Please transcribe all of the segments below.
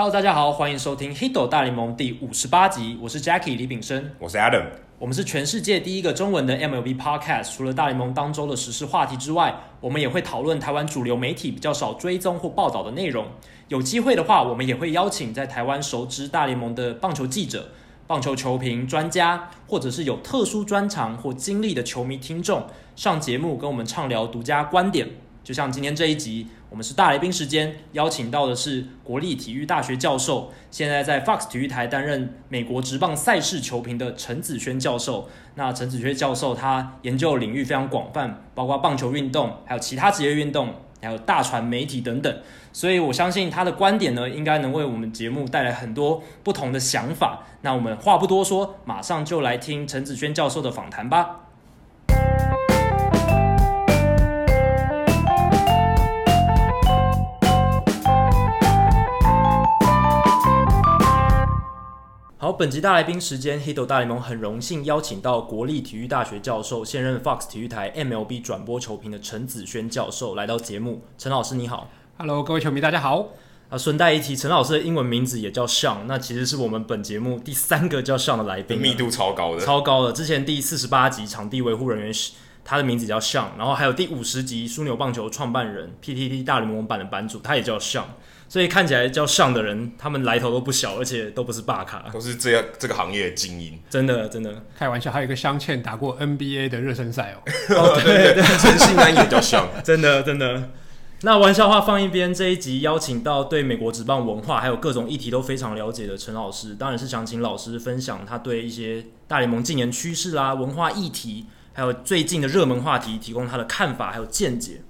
Hello，大家好，欢迎收听《Hito 大联盟》第五十八集。我是 Jackie 李炳生，我是 Adam。我们是全世界第一个中文的 MLB Podcast。除了大联盟当周的时事话题之外，我们也会讨论台湾主流媒体比较少追踪或报道的内容。有机会的话，我们也会邀请在台湾熟知大联盟的棒球记者、棒球球评专家，或者是有特殊专长或经历的球迷听众上节目，跟我们畅聊独家观点。就像今天这一集，我们是大来宾时间，邀请到的是国立体育大学教授，现在在 Fox 体育台担任美国职棒赛事球评的陈子轩教授。那陈子轩教授他研究领域非常广泛，包括棒球运动，还有其他职业运动，还有大传媒体等等。所以我相信他的观点呢，应该能为我们节目带来很多不同的想法。那我们话不多说，马上就来听陈子轩教授的访谈吧。本集大来宾时间，Hito 大联盟很荣幸邀请到国立体育大学教授、现任 Fox 体育台 MLB 转播球评的陈子轩教授来到节目。陈老师你好，Hello，各位球迷大家好。啊，顺带一提，陈老师的英文名字也叫 Sean，那其实是我们本节目第三个叫 Sean 的来宾，密度超高的，超高的。之前第四十八集场地维护人员是他的名字叫 Sean，然后还有第五十集枢纽棒球创办人 PTT 大联盟版的版主，他也叫 Sean。所以看起来叫上的人，他们来头都不小，而且都不是霸卡，都是这样这个行业的精英。真的真的，开玩笑，还有一个镶嵌打过 NBA 的热身赛哦。哦，对对，陈信安也叫上，真的真的。那玩笑话放一边，这一集邀请到对美国职棒文化还有各种议题都非常了解的陈老师，当然是想请老师分享他对一些大联盟近年趋势啦、文化议题，还有最近的热门话题，提供他的看法还有见解。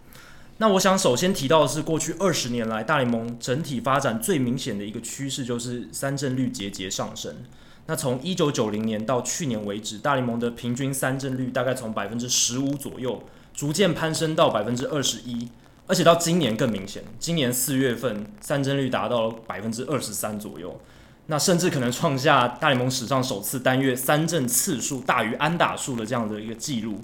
那我想首先提到的是，过去二十年来大联盟整体发展最明显的一个趋势，就是三振率节节上升。那从一九九零年到去年为止，大联盟的平均三振率大概从百分之十五左右，逐渐攀升到百分之二十一，而且到今年更明显，今年四月份三振率达到了百分之二十三左右，那甚至可能创下大联盟史上首次单月三振次数大于安打数的这样的一个记录。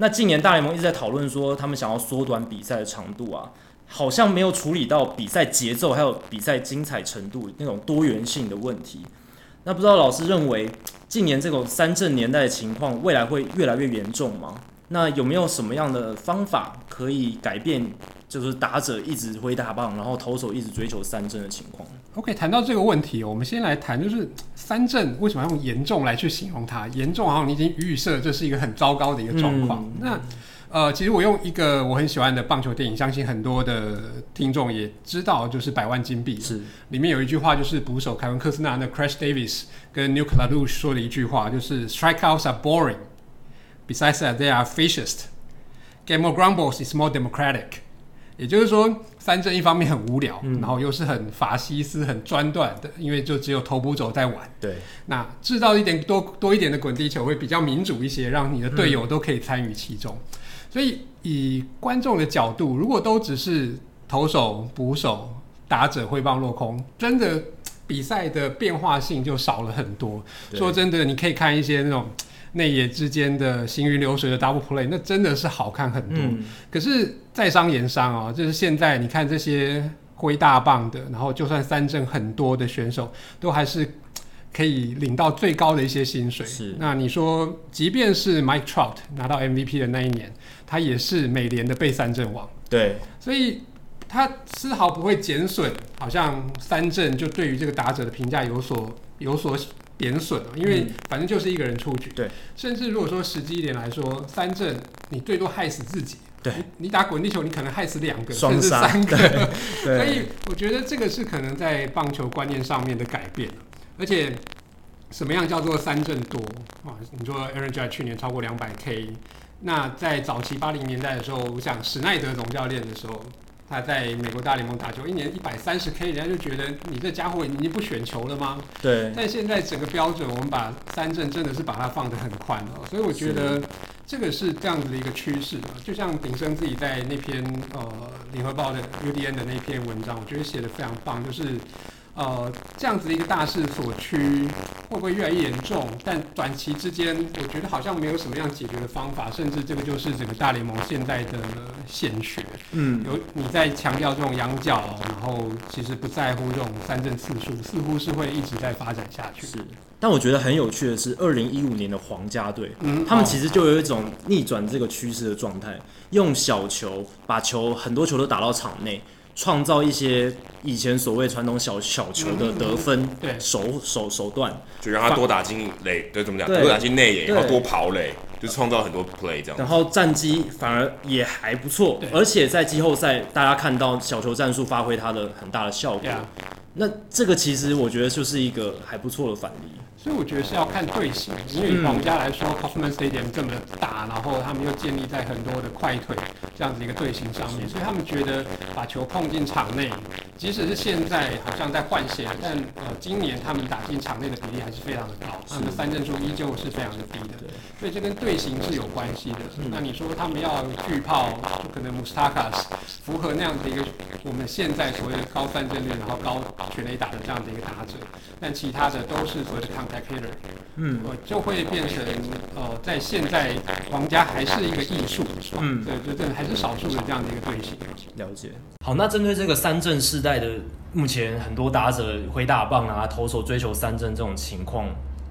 那近年大联盟一直在讨论说，他们想要缩短比赛的长度啊，好像没有处理到比赛节奏还有比赛精彩程度那种多元性的问题。那不知道老师认为，近年这种三阵年代的情况，未来会越来越严重吗？那有没有什么样的方法可以改变？就是打者一直挥大棒，然后投手一直追求三振的情况。OK，谈到这个问题，我们先来谈，就是三振为什么要用严重来去形容它？严重好像你已经预设这是一个很糟糕的一个状况。嗯、那呃，其实我用一个我很喜欢的棒球电影，相信很多的听众也知道，就是《百万金币》是里面有一句话，就是捕手凯文科斯纳的 Crash Davis 跟 Nuke LaLoosh 说的一句话，就是 Strikeouts are boring，besides that they are fascist。Get more ground balls is more democratic。也就是说，三振一方面很无聊，嗯、然后又是很法西斯、很专断的，因为就只有投捕手在玩。对，那制造一点多多一点的滚地球会比较民主一些，让你的队友都可以参与其中。嗯、所以以观众的角度，如果都只是投手、捕手、打者挥棒落空，真的比赛的变化性就少了很多。说真的，你可以看一些那种。内野之间的行云流水的 double play，那真的是好看很多。嗯、可是在商言商啊，就是现在你看这些挥大棒的，然后就算三振很多的选手，都还是可以领到最高的一些薪水。是，那你说，即便是 Mike Trout 拿到 MVP 的那一年，他也是美联的被三振王。对，所以他丝毫不会减损，好像三振就对于这个打者的评价有所有所。贬损啊，因为反正就是一个人出局。对，甚至如果说实际一点来说，三振你最多害死自己。对，你打滚地球，你可能害死两个，甚至三个。所以我觉得这个是可能在棒球观念上面的改变。而且，什么样叫做三振多啊？你说 Aaron Judge 去年超过两百 K，那在早期八零年代的时候，我想史奈德总教练的时候。他在美国大联盟打球，一年一百三十 K，人家就觉得你这家伙已经不选球了吗？对。但现在整个标准，我们把三振真的是把它放得很宽哦，所以我觉得这个是这样子的一个趋势。就像鼎生自己在那篇呃联合报的 UDN 的那篇文章，我觉得写得非常棒，就是呃，这样子的一个大势所趋，会不会越来越严重？但短期之间，我觉得好像没有什么样解决的方法，甚至这个就是整个大联盟现在的现学。嗯，有你在强调这种羊角，然后其实不在乎这种三振次数，似乎是会一直在发展下去。是，但我觉得很有趣的是，二零一五年的皇家队，嗯，他们其实就有一种逆转这个趋势的状态，用小球把球很多球都打到场内。创造一些以前所谓传统小小球的得分，对手手手段，就让他多打进垒，对，怎么讲？多打进内野，然后多跑垒，就创造很多 play 这样。然后战绩反而也还不错，而且在季后赛，大家看到小球战术发挥它的很大的效果。那这个其实我觉得就是一个还不错的反例。所以我觉得是要看队形，因为以皇家来说，Kauffman Stadium 这么大，然后他们又建立在很多的快腿这样子一个队形上面，所以他们觉得把球碰进场内，即使是现在好像在换血，但呃今年他们打进场内的比例还是非常的高，他们的三振数依旧是非常的低的，所以这跟队形是有关系的。那你说他们要巨炮，就可能 Moustakas 符合那样的一个我们现在所谓的高三振率，然后高全垒打的这样的一个打者，但其他的都是所谓的抗。嗯，就会变成呃，在现在皇家还是一个艺术，嗯，对，就这还是少数的这样的一个队形。了解。好，那针对这个三振世代的目前很多打者挥大棒啊，投手追求三振这种情况，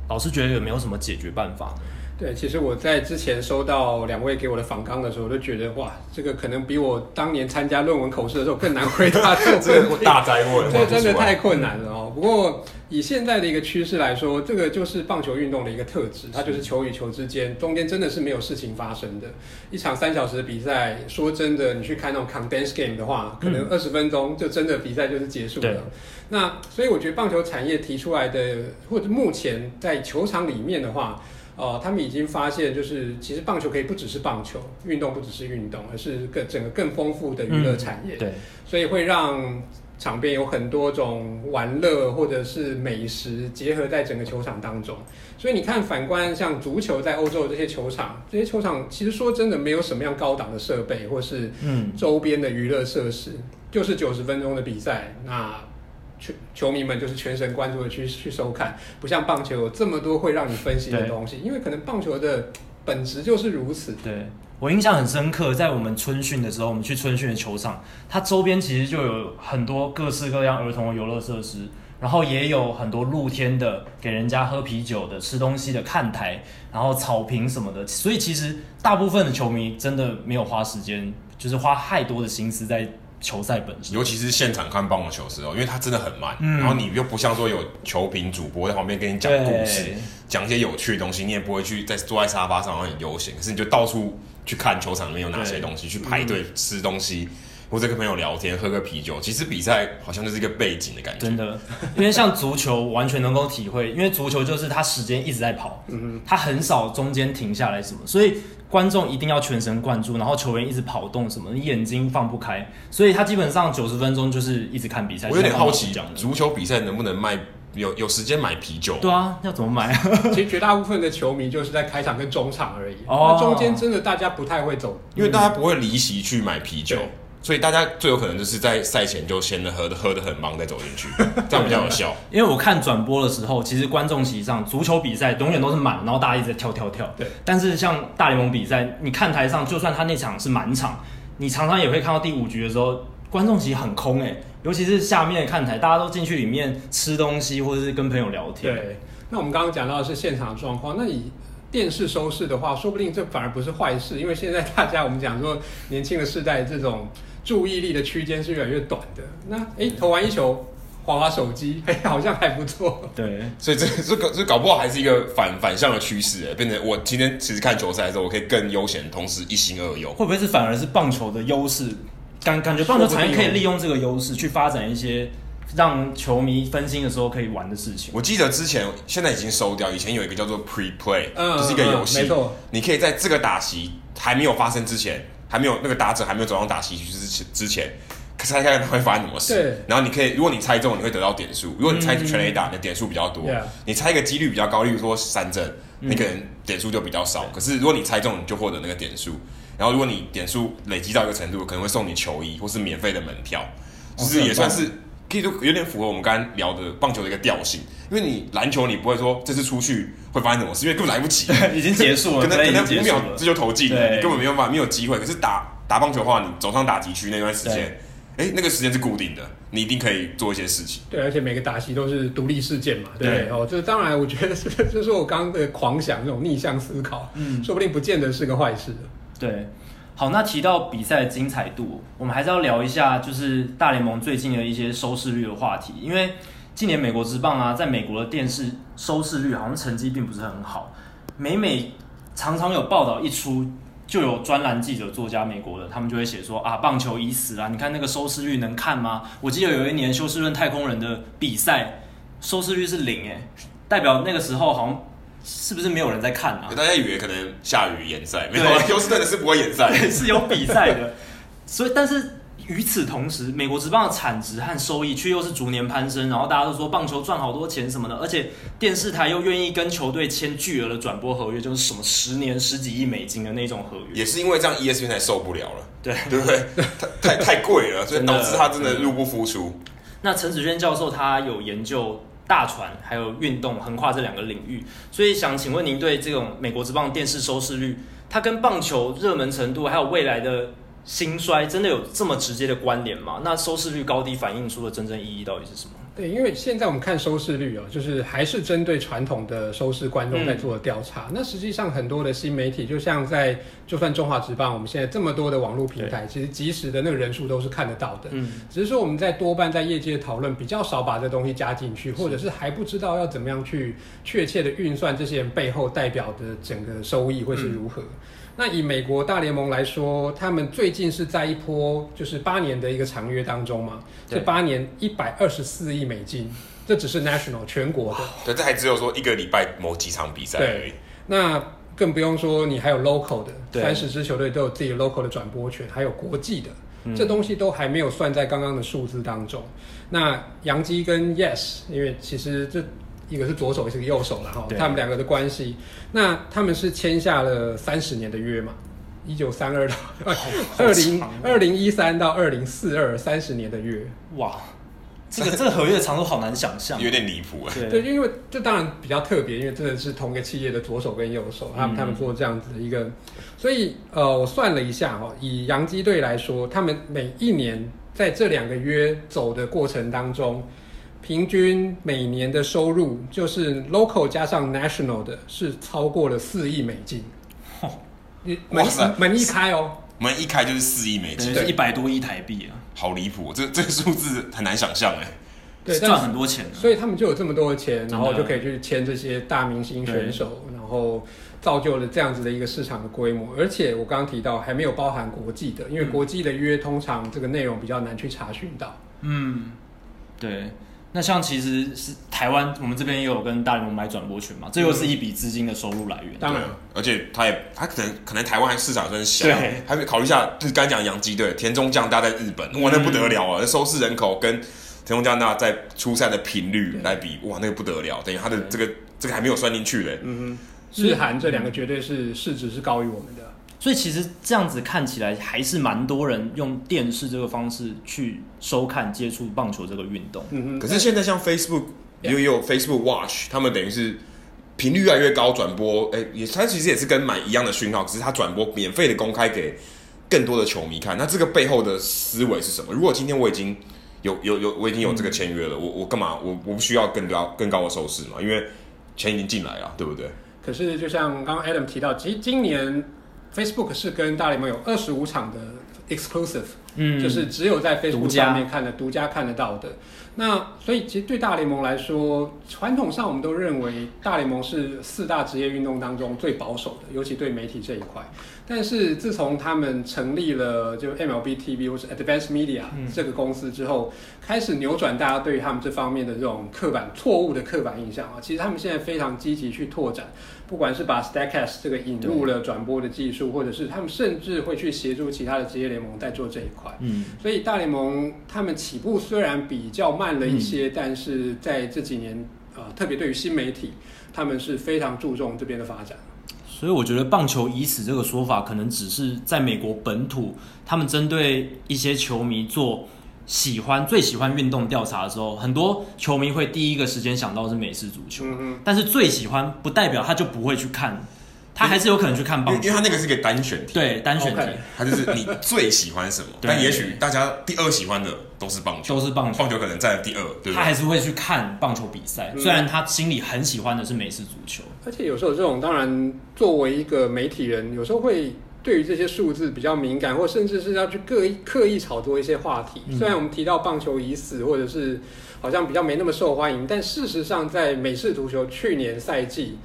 老师觉得有没有什么解决办法？对，其实我在之前收到两位给我的访纲的时候，我就觉得哇，这个可能比我当年参加论文口试的时候更难回答这个 这个大灾问，这真的太困难了哦。不过以现在的一个趋势来说，这个就是棒球运动的一个特质，它就是球与球之间中间真的是没有事情发生的。一场三小时的比赛，说真的，你去看那种 condensed game 的话，可能二十分钟就真的比赛就是结束了。嗯、那所以我觉得棒球产业提出来的，或者目前在球场里面的话。哦、呃，他们已经发现，就是其实棒球可以不只是棒球，运动不只是运动，而是更整个更丰富的娱乐产业。嗯、对，所以会让场边有很多种玩乐或者是美食结合在整个球场当中。所以你看，反观像足球在欧洲的这些球场，这些球场其实说真的没有什么样高档的设备或是嗯周边的娱乐设施，嗯、就是九十分钟的比赛那。球球迷们就是全神贯注的去去收看，不像棒球有这么多会让你分析的东西，因为可能棒球的本质就是如此。对，我印象很深刻，在我们春训的时候，我们去春训的球场，它周边其实就有很多各式各样儿童的游乐设施，然后也有很多露天的给人家喝啤酒的、吃东西的看台，然后草坪什么的。所以其实大部分的球迷真的没有花时间，就是花太多的心思在。球赛本身，尤其是现场看棒球的时候，因为它真的很慢，嗯、然后你又不像说有球评主播在旁边跟你讲故事，讲一些有趣的东西，你也不会去在坐在沙发上然后很悠闲，可是你就到处去看球场里面有哪些东西，去排队吃东西，嗯、或者跟朋友聊天，喝个啤酒。其实比赛好像就是一个背景的感觉，真的。因为像足球完全能够体会，因为足球就是它时间一直在跑，它很少中间停下来什么，所以。观众一定要全神贯注，然后球员一直跑动什么，你眼睛放不开，所以他基本上九十分钟就是一直看比赛。我有点好奇，足球比赛能不能卖有有时间买啤酒？对啊，要怎么买啊？其实绝大部分的球迷就是在开场跟中场而已，哦，那中间真的大家不太会走，因为大家不会离席去买啤酒。所以大家最有可能就是在赛前就先喝的喝的很忙再走进去，这样比较有效。因为我看转播的时候，其实观众席上足球比赛永远都是满，然后大家一直在跳跳跳。对。但是像大联盟比赛，你看台上，就算他那场是满场，你常常也会看到第五局的时候，观众席很空诶，尤其是下面看台，大家都进去里面吃东西或者是跟朋友聊天。对。那我们刚刚讲到的是现场状况，那以电视收视的话，说不定这反而不是坏事，因为现在大家我们讲说年轻的世代这种。注意力的区间是越来越短的。那哎，投完一球，滑滑手机，哎，好像还不错。对，所以这这个这搞不好还是一个反反向的趋势，哎，变成我今天其实看球赛的时候，我可以更悠闲，同时一心二用。会不会是反而是棒球的优势？感感觉棒球产业可以利用这个优势去发展一些让球迷分心的时候可以玩的事情。我记得之前现在已经收掉，以前有一个叫做 Pre Play，嗯，就是一个游戏，没错，你可以在这个打席还没有发生之前。还没有那个打者还没有走上打席区之前之前，猜看看会发生什么事。对然后你可以，如果你猜中，你会得到点数；如果你猜全垒打，你的点数比较多。嗯、你猜一个几率比较高，例如说三振，那个人点数就比较少。嗯、可是如果你猜中，你就获得那个点数。然后如果你点数累积到一个程度，可能会送你球衣或是免费的门票，就是也算是可以说有点符合我们刚刚聊的棒球的一个调性，因为你篮球你不会说这次出去会发生什么事，因为根本来不及，已经结束了，可能可能五秒这就投进了，你根本没有办法没有机会。可是打打棒球的话，你走上打击区那段时间，哎，那个时间是固定的，你一定可以做一些事情。对，而且每个打席都是独立事件嘛，对不对？哦，这当然我觉得是 就是我刚刚的狂想这种逆向思考，嗯，说不定不见得是个坏事。对。好，那提到比赛的精彩度，我们还是要聊一下，就是大联盟最近的一些收视率的话题。因为今年美国职棒啊，在美国的电视收视率好像成绩并不是很好。每每常常有报道一出，就有专栏记者、作家，美国的他们就会写说啊，棒球已死啊！你看那个收视率能看吗？我记得有一年休斯顿太空人的比赛收视率是零，诶，代表那个时候好像。是不是没有人在看啊？大家以为可能下雨延赛，没有，休斯顿是不会延赛，是有比赛的。所以，但是与此同时，美国职棒的产值和收益却又是逐年攀升，然后大家都说棒球赚好多钱什么的，而且电视台又愿意跟球队签巨额的转播合约，就是什么十年十几亿美金的那种合约。也是因为这样，ESPN 才受不了了，对对不对？太太贵了，所以导致他真的入不敷出。那陈子轩教授他有研究。大船还有运动横跨这两个领域，所以想请问您对这种美国之棒电视收视率，它跟棒球热门程度还有未来的兴衰，真的有这么直接的关联吗？那收视率高低反映出的真正意义到底是什么？对，因为现在我们看收视率哦，就是还是针对传统的收视观众在做的调查。嗯、那实际上很多的新媒体，就像在就算中华职棒，我们现在这么多的网络平台，其实即时的那个人数都是看得到的。嗯，只是说我们在多半在业界讨论比较少把这东西加进去，或者是还不知道要怎么样去确切的运算这些人背后代表的整个收益会是如何。嗯那以美国大联盟来说，他们最近是在一波就是八年的一个长约当中嘛，这八年一百二十四亿美金，这只是 national 全国的，对，这还只有说一个礼拜某几场比赛而已。那更不用说你还有 local 的，三十支球队都有自己 local 的转播权，还有国际的，嗯、这东西都还没有算在刚刚的数字当中。那洋基跟 Yes，因为其实这。一个是左手，一个是右手了哈，他们两个的关系，那他们是签下了三十年的约嘛，一九三二到 二零二零一三到二零四二三十年的约，哇，这个这个合约的长度好难想象，有点离谱啊。对，因为这当然比较特别，因为真的是同一个企业的左手跟右手，他们他们做这样子的一个，所以呃，我算了一下哦，以洋基队来说，他们每一年在这两个约走的过程当中。平均每年的收入就是 local 加上 national 的，是超过了四亿美金。门门一开哦，门一开就是四亿美金，对，一百多亿台币啊，好离谱！这这个数字很难想象哎，对，赚很多钱，所以他们就有这么多的钱，然后就可以去签这些大明星选手，然后造就了这样子的一个市场的规模。而且我刚刚提到还没有包含国际的，因为国际的约通常这个内容比较难去查询到。嗯，对。那像其实是台湾，我们这边也有跟大联盟买转播权嘛，这又是一笔资金的收入来源。当然，而且他也他可能可能台湾市场真小，对，还没考虑一下，就是刚才讲洋基队田中将大在日本，哇，那不得了啊！那收视人口跟田中将大在出赛的频率来比，哇，那个不得了，等于他的这个这个还没有算进去嘞。嗯哼，日韩这两个绝对是市值是高于我们的。所以其实这样子看起来，还是蛮多人用电视这个方式去收看、接触棒球这个运动。嗯嗯。可是现在像 Facebook 也有，Facebook Watch，他们等于是频率越来越高，转播哎，也它其实也是跟买一样的讯号，只是它转播免费的公开给更多的球迷看。那这个背后的思维是什么？如果今天我已经有有有我已经有这个签约了，嗯、我我干嘛？我我不需要更高更高的收视嘛？因为钱已经进来了，对不对？可是就像刚刚 Adam 提到，其实今年。Facebook 是跟大联盟有二十五场的 exclusive，嗯，就是只有在 Facebook 上面看的独家看得到的。那所以其实对大联盟来说，传统上我们都认为大联盟是四大职业运动当中最保守的，尤其对媒体这一块。但是自从他们成立了就 MLB TV 或是 Advanced Media 这个公司之后，嗯、开始扭转大家对于他们这方面的这种刻板错误的刻板印象啊。其实他们现在非常积极去拓展，不管是把 Statcast 这个引入了转播的技术，或者是他们甚至会去协助其他的职业联盟在做这一块。嗯，所以大联盟他们起步虽然比较慢了一些，嗯、但是在这几年啊、呃，特别对于新媒体，他们是非常注重这边的发展。所以我觉得“棒球已死”这个说法，可能只是在美国本土，他们针对一些球迷做喜欢最喜欢运动调查的时候，很多球迷会第一个时间想到是美式足球，嗯、但是最喜欢不代表他就不会去看。他还是有可能去看棒球，因为他那个是个单选题，对单选题.他就是你最喜欢什么？但也许大家第二喜欢的都是棒球，都是棒球，棒球可能在第二，对，他还是会去看棒球比赛，虽然他心里很喜欢的是美式足球。而且有时候这种，当然作为一个媒体人，有时候会对于这些数字比较敏感，或甚至是要去刻意刻意炒作一些话题。嗯。虽然我们提到棒球已死，或者是好像比较没那么受欢迎，但事实上在美式足球去年赛季。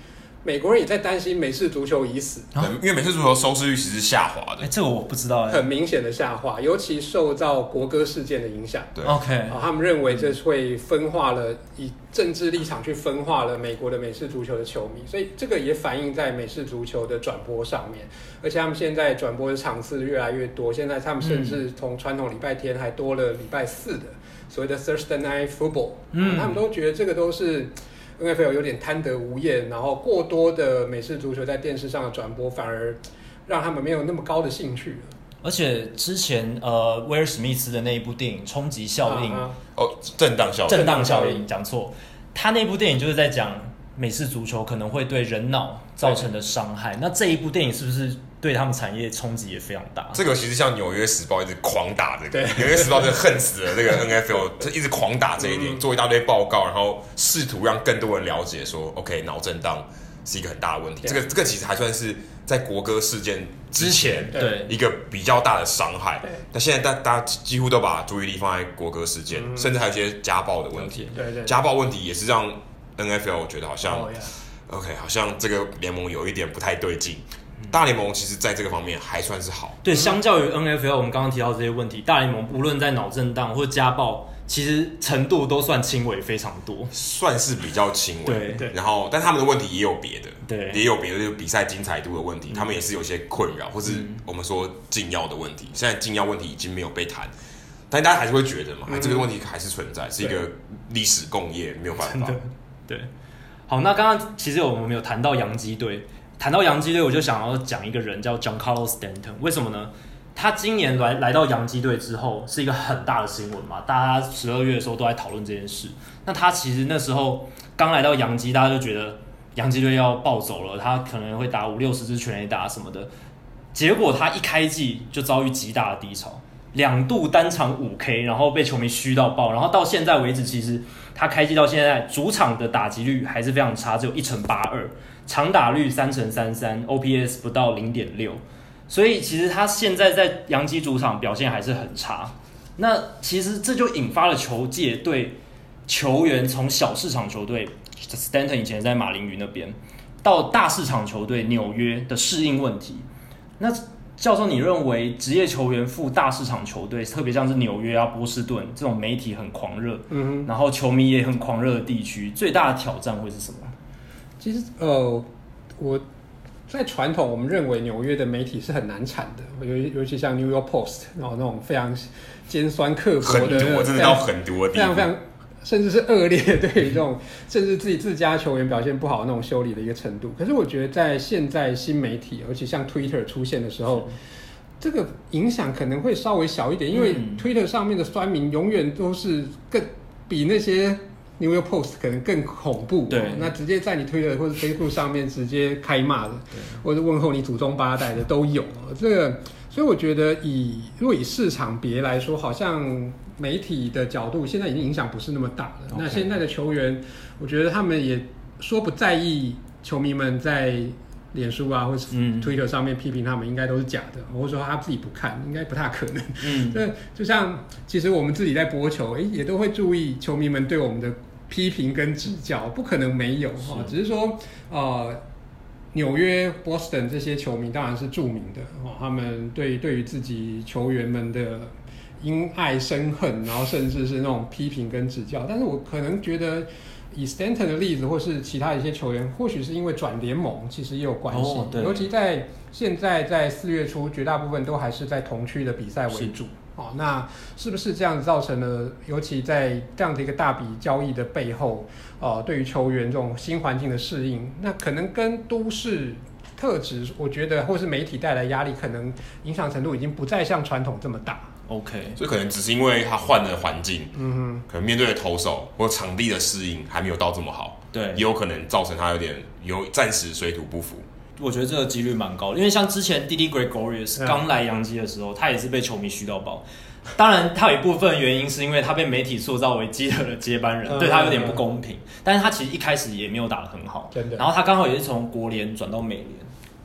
美国人也在担心美式足球已死，对，因为美式足球收视率其实是下滑的。哎，这个我不知道，很明显的下滑，尤其受到国歌事件的影响。对，OK，啊，他们认为这是会分化了，以政治立场去分化了美国的美式足球的球迷，所以这个也反映在美式足球的转播上面。而且他们现在转播的场次越来越多，现在他们甚至从传统礼拜天还多了礼拜四的所谓的 Thursday Night Football，嗯，他们都觉得这个都是。NFL 有点贪得无厌，然后过多的美式足球在电视上的转播，反而让他们没有那么高的兴趣了。而且之前呃，威尔史密斯的那一部电影《冲击效应》啊，哦，震荡效应，震荡效应，讲错。他那部电影就是在讲美式足球可能会对人脑造成的伤害。那这一部电影是不是？对他们产业冲击也非常大。这个其实像《纽约时报》一直狂打这个，《纽约时报》就恨死了这个 NFL，就一直狂打这一点，做一大堆报告，然后试图让更多人了解说，OK，脑震荡是一个很大的问题。这个这个其实还算是在国歌事件之前，对一个比较大的伤害。那现在大大家几乎都把注意力放在国歌事件，甚至还有一些家暴的问题。对对，家暴问题也是让 NFL 我觉得好像，OK，好像这个联盟有一点不太对劲。大联盟其实在这个方面还算是好。对，相较于 NFL，我们刚刚提到这些问题，大联盟无论在脑震荡或家暴，其实程度都算轻微非常多，算是比较轻微。对对。然后，但他们的问题也有别的，对，也有别的，就是比赛精彩度的问题，他们也是有些困扰，或是我们说禁药的问题。现在禁药问题已经没有被谈，但大家还是会觉得嘛，这个问题还是存在，是一个历史共业，没有办法。对。好，那刚刚其实我们没有谈到洋基队。谈到洋基队，我就想要讲一个人叫 John Carlos Stanton，。为什么呢？他今年来来到洋基队之后，是一个很大的新闻嘛。大家十二月的时候都在讨论这件事。那他其实那时候刚来到洋基，大家就觉得洋基队要暴走了，他可能会打五六十支全垒打什么的。结果他一开季就遭遇极大的低潮，两度单场五 K，然后被球迷嘘到爆。然后到现在为止，其实他开季到现在主场的打击率还是非常差，只有一成八二。长打率三成三三，OPS 不到零点六，所以其实他现在在洋基主场表现还是很差。那其实这就引发了球界对球员从小市场球队 Stanton 以前在马林鱼那边到大市场球队纽约的适应问题。那教授，你认为职业球员赴大市场球队，特别像是纽约啊、波士顿这种媒体很狂热，嗯，然后球迷也很狂热的地区，最大的挑战会是什么？其实，呃，我在传统，我们认为纽约的媒体是很难产的，尤尤其像 New York Post，然后那种非常尖酸刻薄的，很多真的要很多，非常非常，甚至是恶劣，对于这种 甚至自己自家球员表现不好那种修理的一个程度。可是我觉得，在现在新媒体，尤其像 Twitter 出现的时候，这个影响可能会稍微小一点，因为 Twitter 上面的酸民永远都是更比那些。New York Post 可能更恐怖，对，那直接在你推特或者 Facebook 上面直接开骂的，或者问候你祖宗八代的都有。这个，所以我觉得以如果以市场别来说，好像媒体的角度现在已经影响不是那么大了。Okay. 那现在的球员，我觉得他们也说不在意球迷们在脸书啊或者 Twitter 上面批评他们，应该都是假的，或者说他自己不看，应该不太可能。嗯，那就像其实我们自己在播球，诶，也都会注意球迷们对我们的批评跟指教，不可能没有哈。只是说，呃，纽约、Boston 这些球迷当然是著名的哦，他们对对于自己球员们的因爱生恨，然后甚至是那种批评跟指教。但是我可能觉得。以 Stanton 的例子，或是其他一些球员，或许是因为转联盟，其实也有关系。哦、尤其在现在，在四月初，绝大部分都还是在同区的比赛为主。哦，那是不是这样子造成了？尤其在这样的一个大笔交易的背后，呃，对于球员这种新环境的适应，那可能跟都市特质，我觉得或是媒体带来压力，可能影响程度已经不再像传统这么大。OK，所以可能只是因为他换了环境，嗯哼，可能面对的投手或场地的适应还没有到这么好，对，也有可能造成他有点有暂时水土不服。我觉得这个几率蛮高的，因为像之前 Didi Gregorius 刚来洋基的时候，嗯、他也是被球迷嘘到爆。当然，他有一部分原因是因为他被媒体塑造为基德的接班人，嗯、对他有点不公平。嗯、但是他其实一开始也没有打得很好。然后他刚好也是从国联转到美联，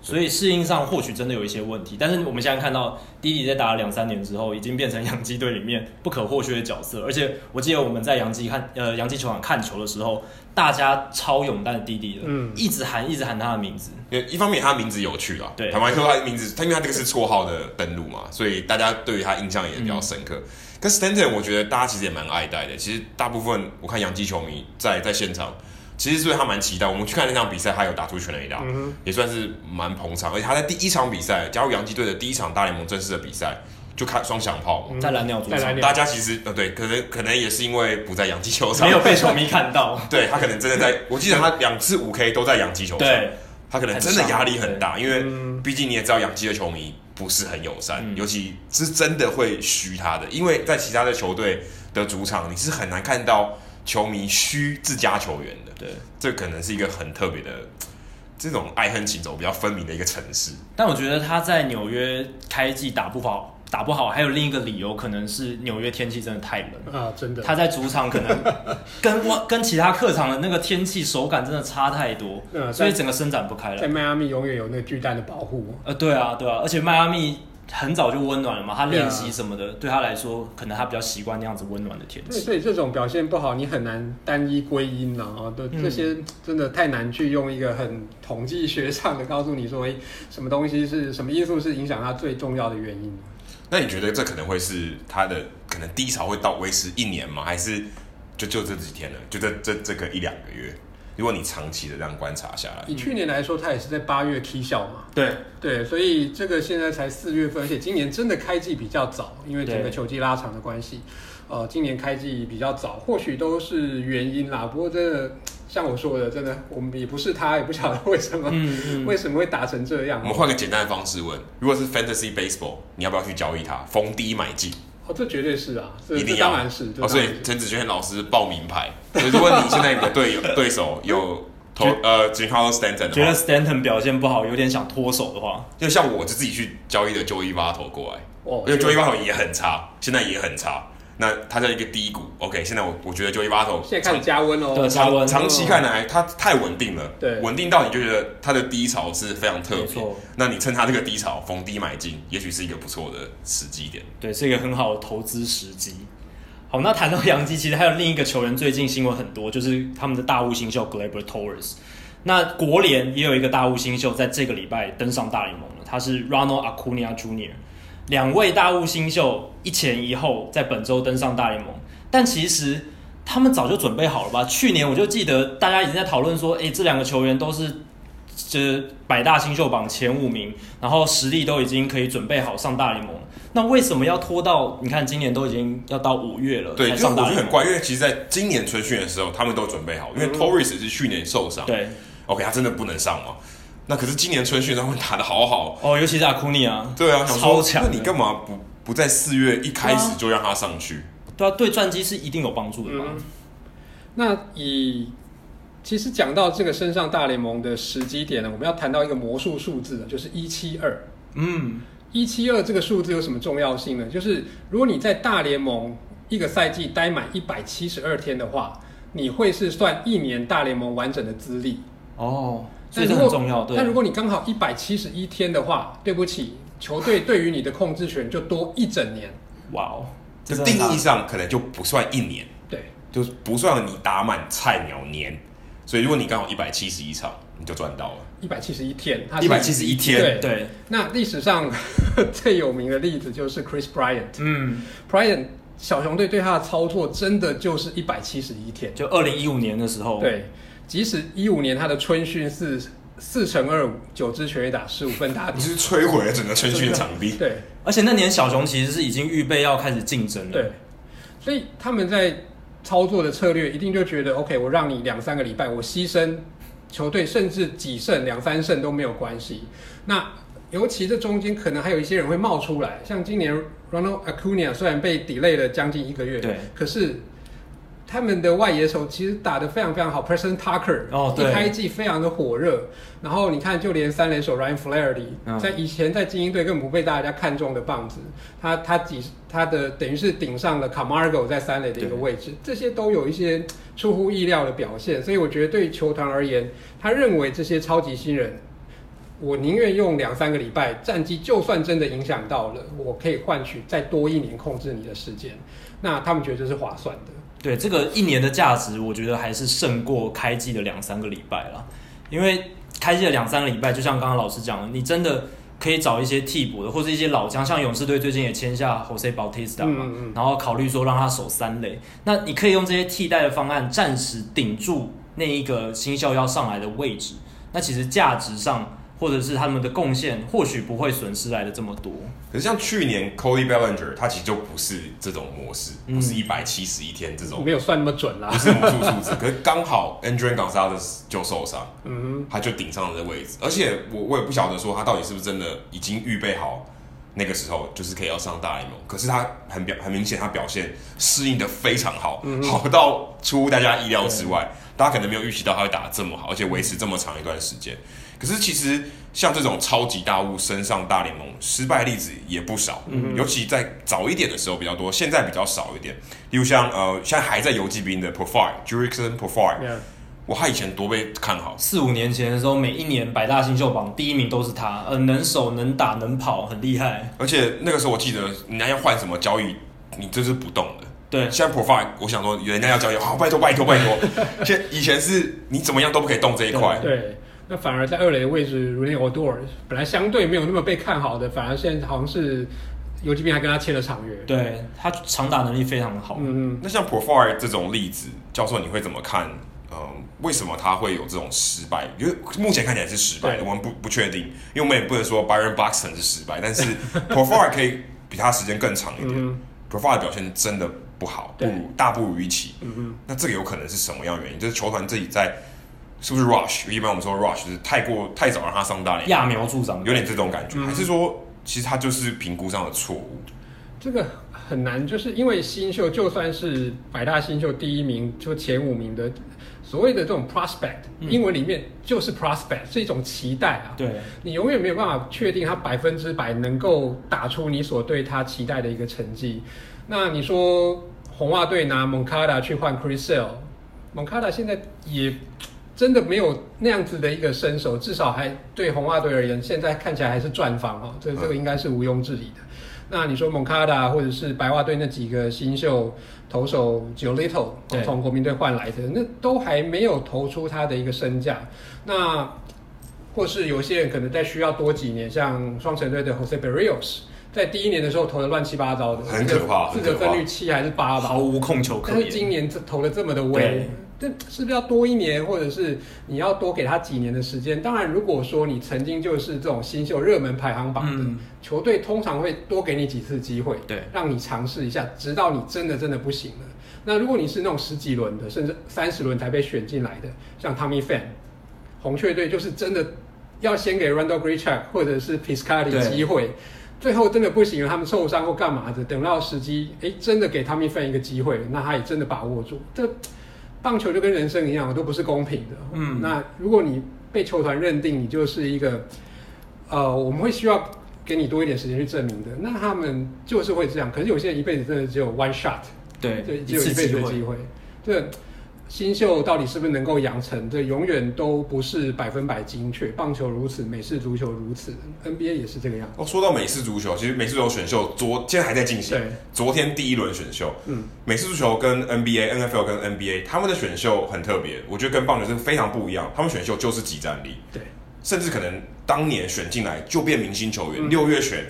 所以适应上或许真的有一些问题。但是我们现在看到 Didi 在打了两三年之后，已经变成 洋基队里面不可或缺的角色。而且我记得我们在洋基看呃洋基球场看球的时候，大家超勇戴 Didi 的，嗯，一直喊一直喊他的名字。因为一方面他的名字有趣啊，对，坦白说他的名字，他因为他这个是绰号的登录嘛，所以大家对于他印象也比较深刻。跟、嗯、Stanton 我觉得大家其实也蛮爱戴的。其实大部分我看洋基球迷在在现场，其实是对他蛮期待。我们去看那场比赛，他有打出全垒打，嗯、也算是蛮捧场。而且他在第一场比赛加入洋基队的第一场大联盟正式的比赛，就开双响炮嘛，在蓝鸟主场，大家其实呃对，可能可能也是因为不在洋基球场，没有被球迷看到。对他可能真的在，我记得他两次五 K 都在洋基球场。对。他可能真的压力很大，因为毕竟你也知道，洋基的球迷不是很友善，嗯、尤其是真的会虚他的。因为在其他的球队的主场，你是很难看到球迷虚自家球员的。对，这可能是一个很特别的 这种爱恨情仇比较分明的一个城市。但我觉得他在纽约开季打不好。打不好，还有另一个理由，可能是纽约天气真的太冷啊！真的，他在主场可能 跟跟其他客场的那个天气手感真的差太多，嗯、所以整个伸展不开了。在迈阿密永远有那个巨蛋的保护。呃，对啊，对啊，而且迈阿密很早就温暖了嘛，他练习什么的，对，他来说，可能他比较习惯那样子温暖的天气。所以这种表现不好，你很难单一归因了啊！对，这些真的太难去用一个很统计学上的告诉你说，哎，什么东西是什么因素是影响他最重要的原因。那你觉得这可能会是他的可能低潮会到维持一年吗？还是就就这几天了？就这这这个一两个月？如果你长期的这样观察下来，以去年来说，他也是在八月起效嘛？对对，所以这个现在才四月份，而且今年真的开季比较早，因为整个球季拉长的关系，呃，今年开季比较早，或许都是原因啦。不过真的。像我说的，真的，我们也不是他，也不晓得为什么，嗯嗯、为什么会打成这样。我们换个简单的方式问：如果是 Fantasy Baseball，你要不要去交易他，逢低买进？哦，这绝对是啊，一定要，当然是。哦，所以陈子轩老师报名牌。所以如果你现在你的队友对手有投呃 Giancarlo Stanton，觉得 Stanton 表现不好，有点想脱手的话，就像我就自己去交易的 Joey Votto 过来，哦，因为 Joey Votto 也很差，现在也很差。那它在一个低谷，OK，现在我我觉得 Joey Votto 现在开始加温哦，对，加温。长期看来，它太稳定了，对，稳定到你就觉得它的低潮是非常特别。那你趁它这个低潮逢低买进，也许是一个不错的时机点。对，是一个很好的投资时机。好，那谈到洋基，其实还有另一个球员最近新闻很多，就是他们的大物新秀 Gleyber Torres。那国联也有一个大物新秀，在这个礼拜登上大联盟了，他是 Ronald Acuna Jr.，两位大物新秀一前一后在本周登上大联盟。但其实他们早就准备好了吧？去年我就记得大家已经在讨论说，诶，这两个球员都是这百大新秀榜前五名，然后实力都已经可以准备好上大联盟。那为什么要拖到？你看今年都已经要到五月了，对，上大联盟。我觉得很怪，因为其实在今年春训的时候，他们都准备好，因为 Torres 是去年受伤，对，OK，他真的不能上嘛？那可是今年春训他们打的好好哦，尤其是阿库尼啊，对啊，超强。那你干嘛不不在四月一开始就让他上去？对啊，对战绩是一定有帮助的嘛。嗯、那以其实讲到这个升上大联盟的时机点呢，我们要谈到一个魔术数字，就是一七二。嗯，一七二这个数字有什么重要性呢？就是如果你在大联盟一个赛季待满一百七十二天的话，你会是算一年大联盟完整的资历。哦，所以这很重要。对。但如果你刚好一百七十一天的话，对不起，球队对于你的控制权就多一整年。哇哦。这定义上可能就不算一年，对，就是不算你打满菜鸟年，所以如果你刚好一百七十一场，你就赚到了。一百七十一天，一百七十一天，对对。那历史上 最有名的例子就是 Chris Bryant，嗯，Bryant 小熊队对他的操作真的就是一百七十一天，就二零一五年的时候，对，即使一五年他的春训是。四乘二五，九支全垒打，十五分打点，是摧毁了整个春训场地。对，而且那年小熊其实是已经预备要开始竞争了。对，所以他们在操作的策略一定就觉得，OK，我让你两三个礼拜，我牺牲球队甚至几胜两三胜都没有关系。那尤其这中间可能还有一些人会冒出来，像今年 Ronald Acuna 虽然被 delay 了将近一个月，对，可是。他们的外野手其实打得非常非常好，Preston Tucker 一开季非常的火热。然后你看，就连三垒手 Ryan Flaherty，嗯、在以前在精英队根本不被大家看中的棒子，他他几他的等于是顶上了 Camargo 在三垒的一个位置，这些都有一些出乎意料的表现。所以我觉得对于球团而言，他认为这些超级新人，我宁愿用两三个礼拜战绩，就算真的影响到了，我可以换取再多一年控制你的时间。那他们觉得这是划算的。对，这个一年的价值，我觉得还是胜过开季的两三个礼拜啦。因为开季的两三个礼拜，就像刚刚老师讲的，你真的可以找一些替补的，或者一些老将，像勇士队最近也签下 Jose Bautista 嘛，嗯嗯，然后考虑说让他守三垒。那你可以用这些替代的方案，暂时顶住那一个新秀要上来的位置。那其实价值上。或者是他们的贡献，或许不会损失来的这么多。可是像去年 Cody Bellinger，他其实就不是这种模式，嗯、不是一百七十一天这种，没有算那么准啦，不是魔术数字。可是刚好 Adrian Gonzalez 就受伤，嗯，他就顶上了这位置。而且我我也不晓得说他到底是不是真的已经预备好那个时候就是可以要上大联盟。可是他很表很明显，他表现适应的非常好，嗯、好到出乎大家意料之外。大家可能没有预期到他会打得这么好，而且维持这么长一段时间。可是其实像这种超级大物升上大联盟失败例子也不少，嗯、尤其在早一点的时候比较多，现在比较少一点。例如像呃，现在还在游击兵的 Profile Jurickson Profar，Yeah. 哇，他以前多被看好，四五年前的时候，每一年百大新秀榜第一名都是他，呃，能守能打能跑，很厉害。而且那个时候我记得，人家要换什么交易，你这是不动的。对，现在 profile 我想说，人家要交易，好，拜托拜托拜托。现以前是你怎么样都不可以动这一块。对，那反而在二垒的位置，Rougned Odor 本来相对没有那么被看好的，反而现在好像是游击兵还跟他签了长约。对，他长打能力非常好。嗯嗯。那像 Profar 这种例子，教授你会怎么看？嗯，为什么他会有这种失败？因为目前看起来是失败的，我们不不确定，因为我们也不能说 Byron Buxton 是失败，但是 Profar 可以比他时间更长一点。嗯、Profar 的表现真的。不好，不如大不如预期。嗯嗯，那这个有可能是什么样的原因？就是球团自己在是不是 rush？一般我们说 rush 就是太过太早让他上大联，揠苗助长，有点这种感觉。嗯、还是说，其实他就是评估上的错误？这个很难，就是因为新秀就算是百大新秀第一名，就前五名的所谓的这种 prospect，、嗯、英文里面就是 prospect，是一种期待啊。对，你永远没有办法确定他百分之百能够打出你所对他期待的一个成绩。那你说红袜队拿蒙卡达去换 Chris Sale，蒙卡达现在也真的没有那样子的一个身手，至少还对红袜队而言，现在看起来还是赚房哦，这这个应该是毋庸置疑的。那你说蒙卡达或者是白袜队那几个新秀投手 Giolito 从国民队换来的，那都还没有投出他的一个身价。那或是有些人可能再需要多几年，像双城队的 Jose Berrios。在第一年的时候投的乱七八糟的，很可怕，自责分率七还是八吧，毫无控球可能。但是今年这投的这么的微，这是不是要多一年，或者是你要多给他几年的时间？当然，如果说你曾经就是这种新秀热门排行榜的、嗯、球队，通常会多给你几次机会，对，让你尝试一下，直到你真的真的不行了。那如果你是那种十几轮的，甚至三十轮才被选进来的，像 Tommy Pham，红雀队就是真的要先给 Randall g r e e c h a k 或者是 Piscotty 机会。最后真的不行了，他们受伤或干嘛的，等到时机，哎，真的给他们一份一个机会，那他也真的把握住。这棒球就跟人生一样，都不是公平的。嗯，那如果你被球团认定你就是一个，呃，我们会需要给你多一点时间去证明的，那他们就是会这样。可是有些人一辈子真的只有 one shot，对，对，只有一辈子的机会，这。新秀到底是不是能够养成？这永远都不是百分百精确。棒球如此，美式足球如此，NBA 也是这个样子。哦，说到美式足球，其实美式足球选秀昨现在还在进行。对，昨天第一轮选秀。嗯，美式足球跟 NBA、NFL 跟 NBA 他们的选秀很特别，我觉得跟棒球是非常不一样。他们选秀就是即战力，对，甚至可能当年选进来就变明星球员，六、嗯、月选。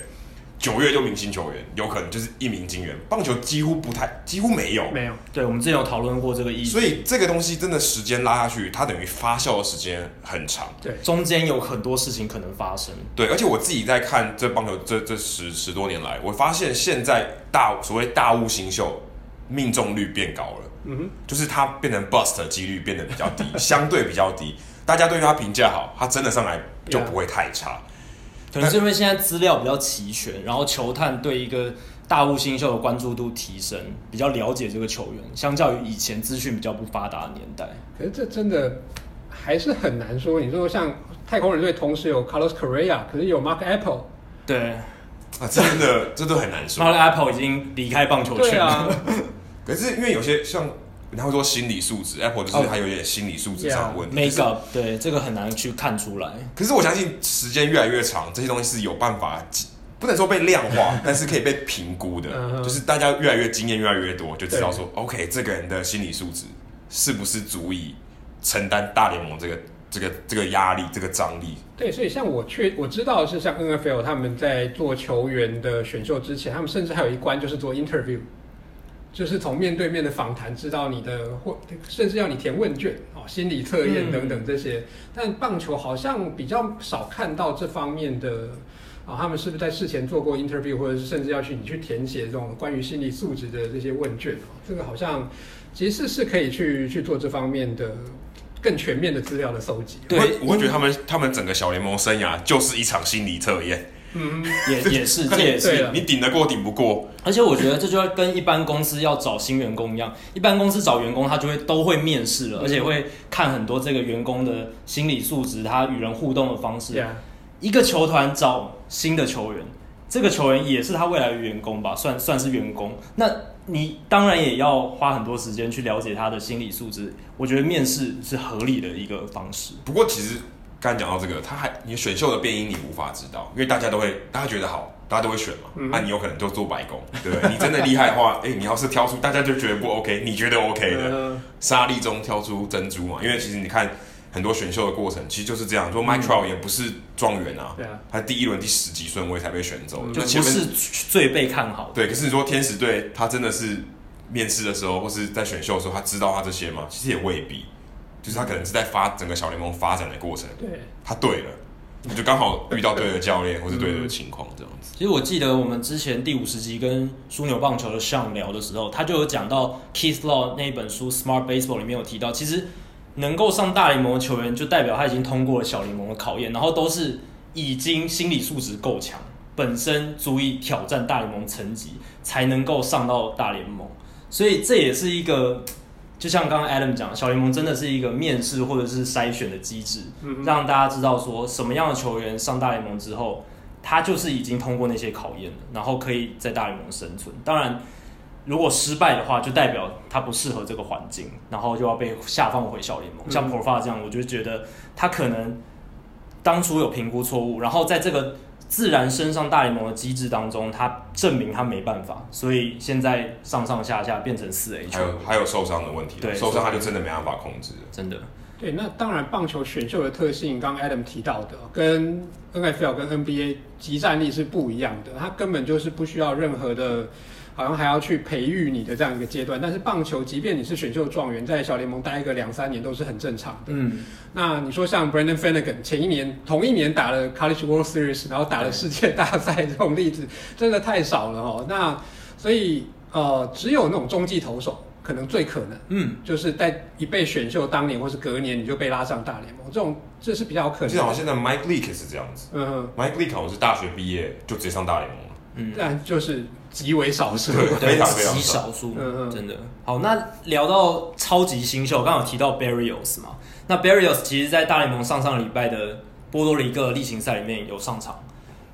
九月就明星球员，有可能就是一鸣惊人。棒球几乎不太，几乎没有，没有。对，我们之前有讨论过这个意思。所以这个东西真的时间拉下去，它等于发酵的时间很长。对，中间有很多事情可能发生。对，而且我自己在看这棒球这这十十多年来，我发现现在大所谓大物新秀命中率变高了。嗯哼，就是他变成 bust 的几率变得比较低，相对比较低。大家对他评价好，他真的上来就 不会太差。可能是因为现在资料比较齐全，然后球探对一个大物新秀的关注度提升，比较了解这个球员，相较于以前资讯比较不发达的年代。可是这真的还是很难说。你说像太空人队同时有 Carlos Correa，可是有 Mark Apple，对，啊，真的这都很难说。Mark Apple 已经离开棒球圈了。啊、可是因为有些像。他会说心理素质，Apple 就是还有点心理素质上的问题。Make up，对，这个很难去看出来。可是我相信时间越来越长，这些东西是有办法，不能说被量化，但是可以被评估的。就是大家越来越经验越来越多，就知道说，OK，这个人的心理素质是不是足以承担大联盟这个这个这个压力、这个张力？对，所以像我确我知道是，像 NFL 他们在做球员的选秀之前，他们甚至还有一关就是做 interview。就是从面对面的访谈知道你的，或甚至要你填问卷哦，心理测验等等这些。但棒球好像比较少看到这方面的啊，他们是不是在事前做过 interview，或者是甚至要去你去填写这种关于心理素质的这些问卷？这个好像其实是可以去去做这方面的更全面的资料的搜集。对，我会觉得他们他们整个小联盟生涯就是一场心理测验。嗯，也也是，这也是你顶得过顶不过。而且我觉得这就要跟一般公司要找新员工一样，一般公司找员工他就会都会面试了，而且会看很多这个员工的心理素质，他与人互动的方式。一个球团找新的球员，这个球员也是他未来的员工吧，算算是员工。那你当然也要花很多时间去了解他的心理素质。我觉得面试是合理的一个方式。不过其实。刚才讲到这个，他还你选秀的变音你无法知道，因为大家都会，大家觉得好，大家都会选嘛。那、嗯啊、你有可能就做白工，对不对？你真的厉害的话，哎、欸，你要是挑出大家就觉得不 OK，你觉得 OK 的，沙粒中挑出珍珠嘛。因为其实你看很多选秀的过程，其实就是这样。说 Mike Trout 也不是状元啊，对啊，他第一轮第十几顺位才被选走，就不是最被看好的。对，可是你说天使队，他真的是面试的时候或是在选秀的时候，他知道他这些吗？其实也未必。就是他可能是在发整个小联盟发展的过程，对，他对了，你就刚好遇到对的教练或是对的情况这样子。其实我记得我们之前第五十集跟枢纽棒球的上聊的时候，他就有讲到 Keith Law 那一本书《Smart Baseball》里面有提到，其实能够上大联盟的球员，就代表他已经通过了小联盟的考验，然后都是已经心理素质够强，本身足以挑战大联盟层级，才能够上到大联盟。所以这也是一个。就像刚刚 Adam 讲，小联盟真的是一个面试或者是筛选的机制，让大家知道说什么样的球员上大联盟之后，他就是已经通过那些考验了，然后可以在大联盟生存。当然，如果失败的话，就代表他不适合这个环境，然后就要被下放回小联盟。像 Profar 这样，我就觉得他可能当初有评估错误，然后在这个。自然升上大联盟的机制当中，他证明他没办法，所以现在上上下下变成四 A 球。还有还有受伤的问题，对，受伤他就真的没办法控制，真的。对，那当然棒球选秀的特性，刚刚 Adam 提到的，跟 NFL 跟 NBA 集战力是不一样的，他根本就是不需要任何的。好像还要去培育你的这样一个阶段，但是棒球，即便你是选秀状元，在小联盟待个两三年都是很正常的。嗯，那你说像 Brandon Fanagan 前一年同一年打了 College World Series，然后打了世界大赛这种例子，真的太少了哦。那所以呃，只有那种中继投手可能最可能，嗯，就是在一被选秀当年或是隔年你就被拉上大联盟，这种这是比较可能。就好像现在 Mike Leake 是这样子，嗯，Mike Leake 好像是大学毕业就直接上大联盟了，嗯，但就是。极为少数，非常非常极少数，真的。好，那聊到超级新秀，刚刚有提到 Berrios 嘛？那 Berrios 其实，在大联盟上上礼拜的波多黎各例行赛里面有上场，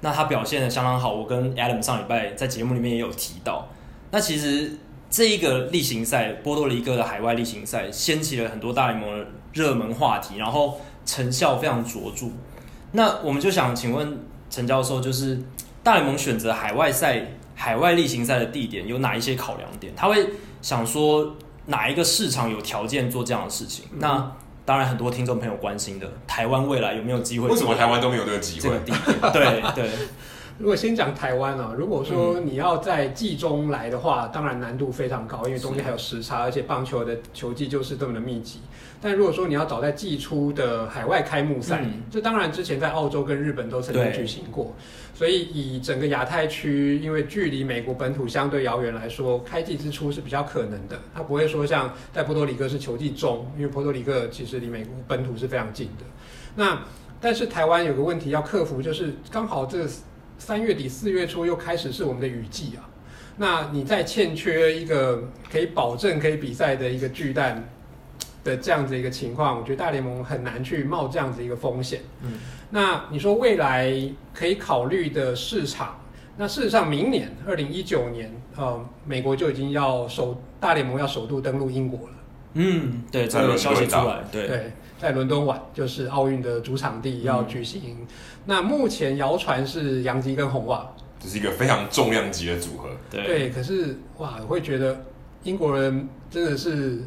那他表现的相当好。我跟 Adam 上礼拜在节目里面也有提到。那其实这一个例行赛，波多黎各的海外例行赛，掀起了很多大联盟的热门话题，然后成效非常卓著。那我们就想请问陈教授，就是大联盟选择海外赛？海外例行赛的地点有哪一些考量点？他会想说哪一个市场有条件做这样的事情？嗯、那当然，很多听众朋友关心的，台湾未来有没有机会？为什么台湾都没有这个机会？这个地点，对对。如果先讲台湾啊，如果说你要在季中来的话，当然难度非常高，因为中间还有时差，而且棒球的球季就是这么的密集。但如果说你要找在季初的海外开幕赛，嗯、这当然之前在澳洲跟日本都曾经举行过，所以以整个亚太区，因为距离美国本土相对遥远来说，开季之初是比较可能的。它不会说像在波多黎各是球季中，因为波多黎各其实离美国本土是非常近的。那但是台湾有个问题要克服，就是刚好这三月底四月初又开始是我们的雨季啊。那你在欠缺一个可以保证可以比赛的一个巨蛋的这样子一个情况，我觉得大联盟很难去冒这样子一个风险。嗯，那你说未来可以考虑的市场，那事实上明年二零一九年，呃，美国就已经要首大联盟要首度登陆英国了。嗯，对，这个消息出来，对对，在伦敦晚就是奥运的主场地要举行。嗯、那目前谣传是杨基跟红袜。这是一个非常重量级的组合，对，对。可是哇，我会觉得英国人真的是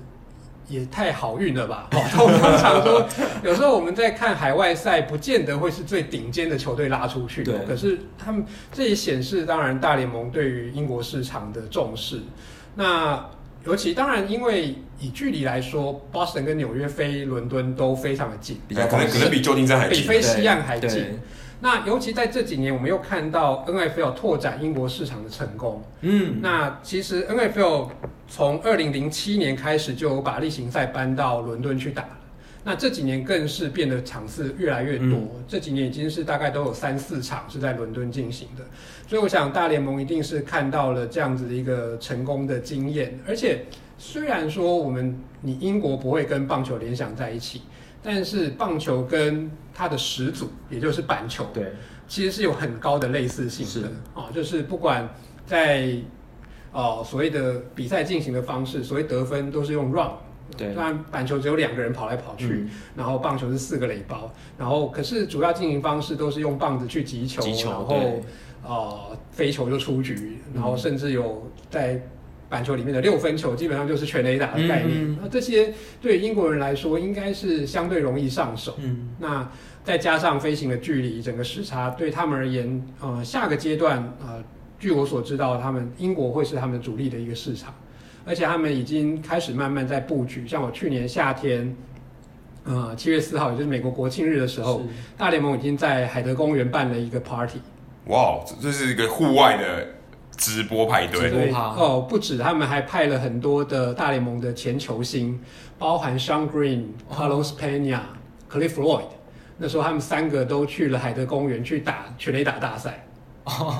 也太好运了吧？哦，通常说，有时候我们在看海外赛，不见得会是最顶尖的球队拉出去。对。可是他们这也显示，当然大联盟对于英国市场的重视。那尤其当然，因为以距离来说，Boston 跟纽约飞伦敦都非常的近，比较可能可能比旧金山还近，比飞西岸还近。那尤其在这几年，我们又看到 NFL 拓展英国市场的成功。嗯，那其实 NFL 从二零零七年开始就有把例行赛搬到伦敦去打了。那这几年更是变得场次越来越多，嗯、这几年已经是大概都有三四场是在伦敦进行的。所以我想大联盟一定是看到了这样子的一个成功的经验。而且虽然说我们你英国不会跟棒球联想在一起。但是棒球跟它的始祖，也就是板球，对，其实是有很高的类似性的哦，就是不管在哦所谓的比赛进行的方式，所谓得分都是用 run，对，当然板球只有两个人跑来跑去，嗯、然后棒球是四个垒包，然后可是主要进行方式都是用棒子去击球，击球，然后呃飞球就出局，然后甚至有在。板球里面的六分球基本上就是全垒打的概念，那、嗯、这些对英国人来说应该是相对容易上手。嗯，那再加上飞行的距离，整个时差对他们而言，呃，下个阶段，呃，据我所知道，他们英国会是他们主力的一个市场，而且他们已经开始慢慢在布局。像我去年夏天，呃，七月四号，也就是美国国庆日的时候，大联盟已经在海德公园办了一个 party。哇，这是一个户外的。直播派对对哦，不止，他们还派了很多的大联盟的前球星，包含 Shawn Green、Carlos Pena、Cliff Floyd。那时候他们三个都去了海德公园去打全垒打大赛。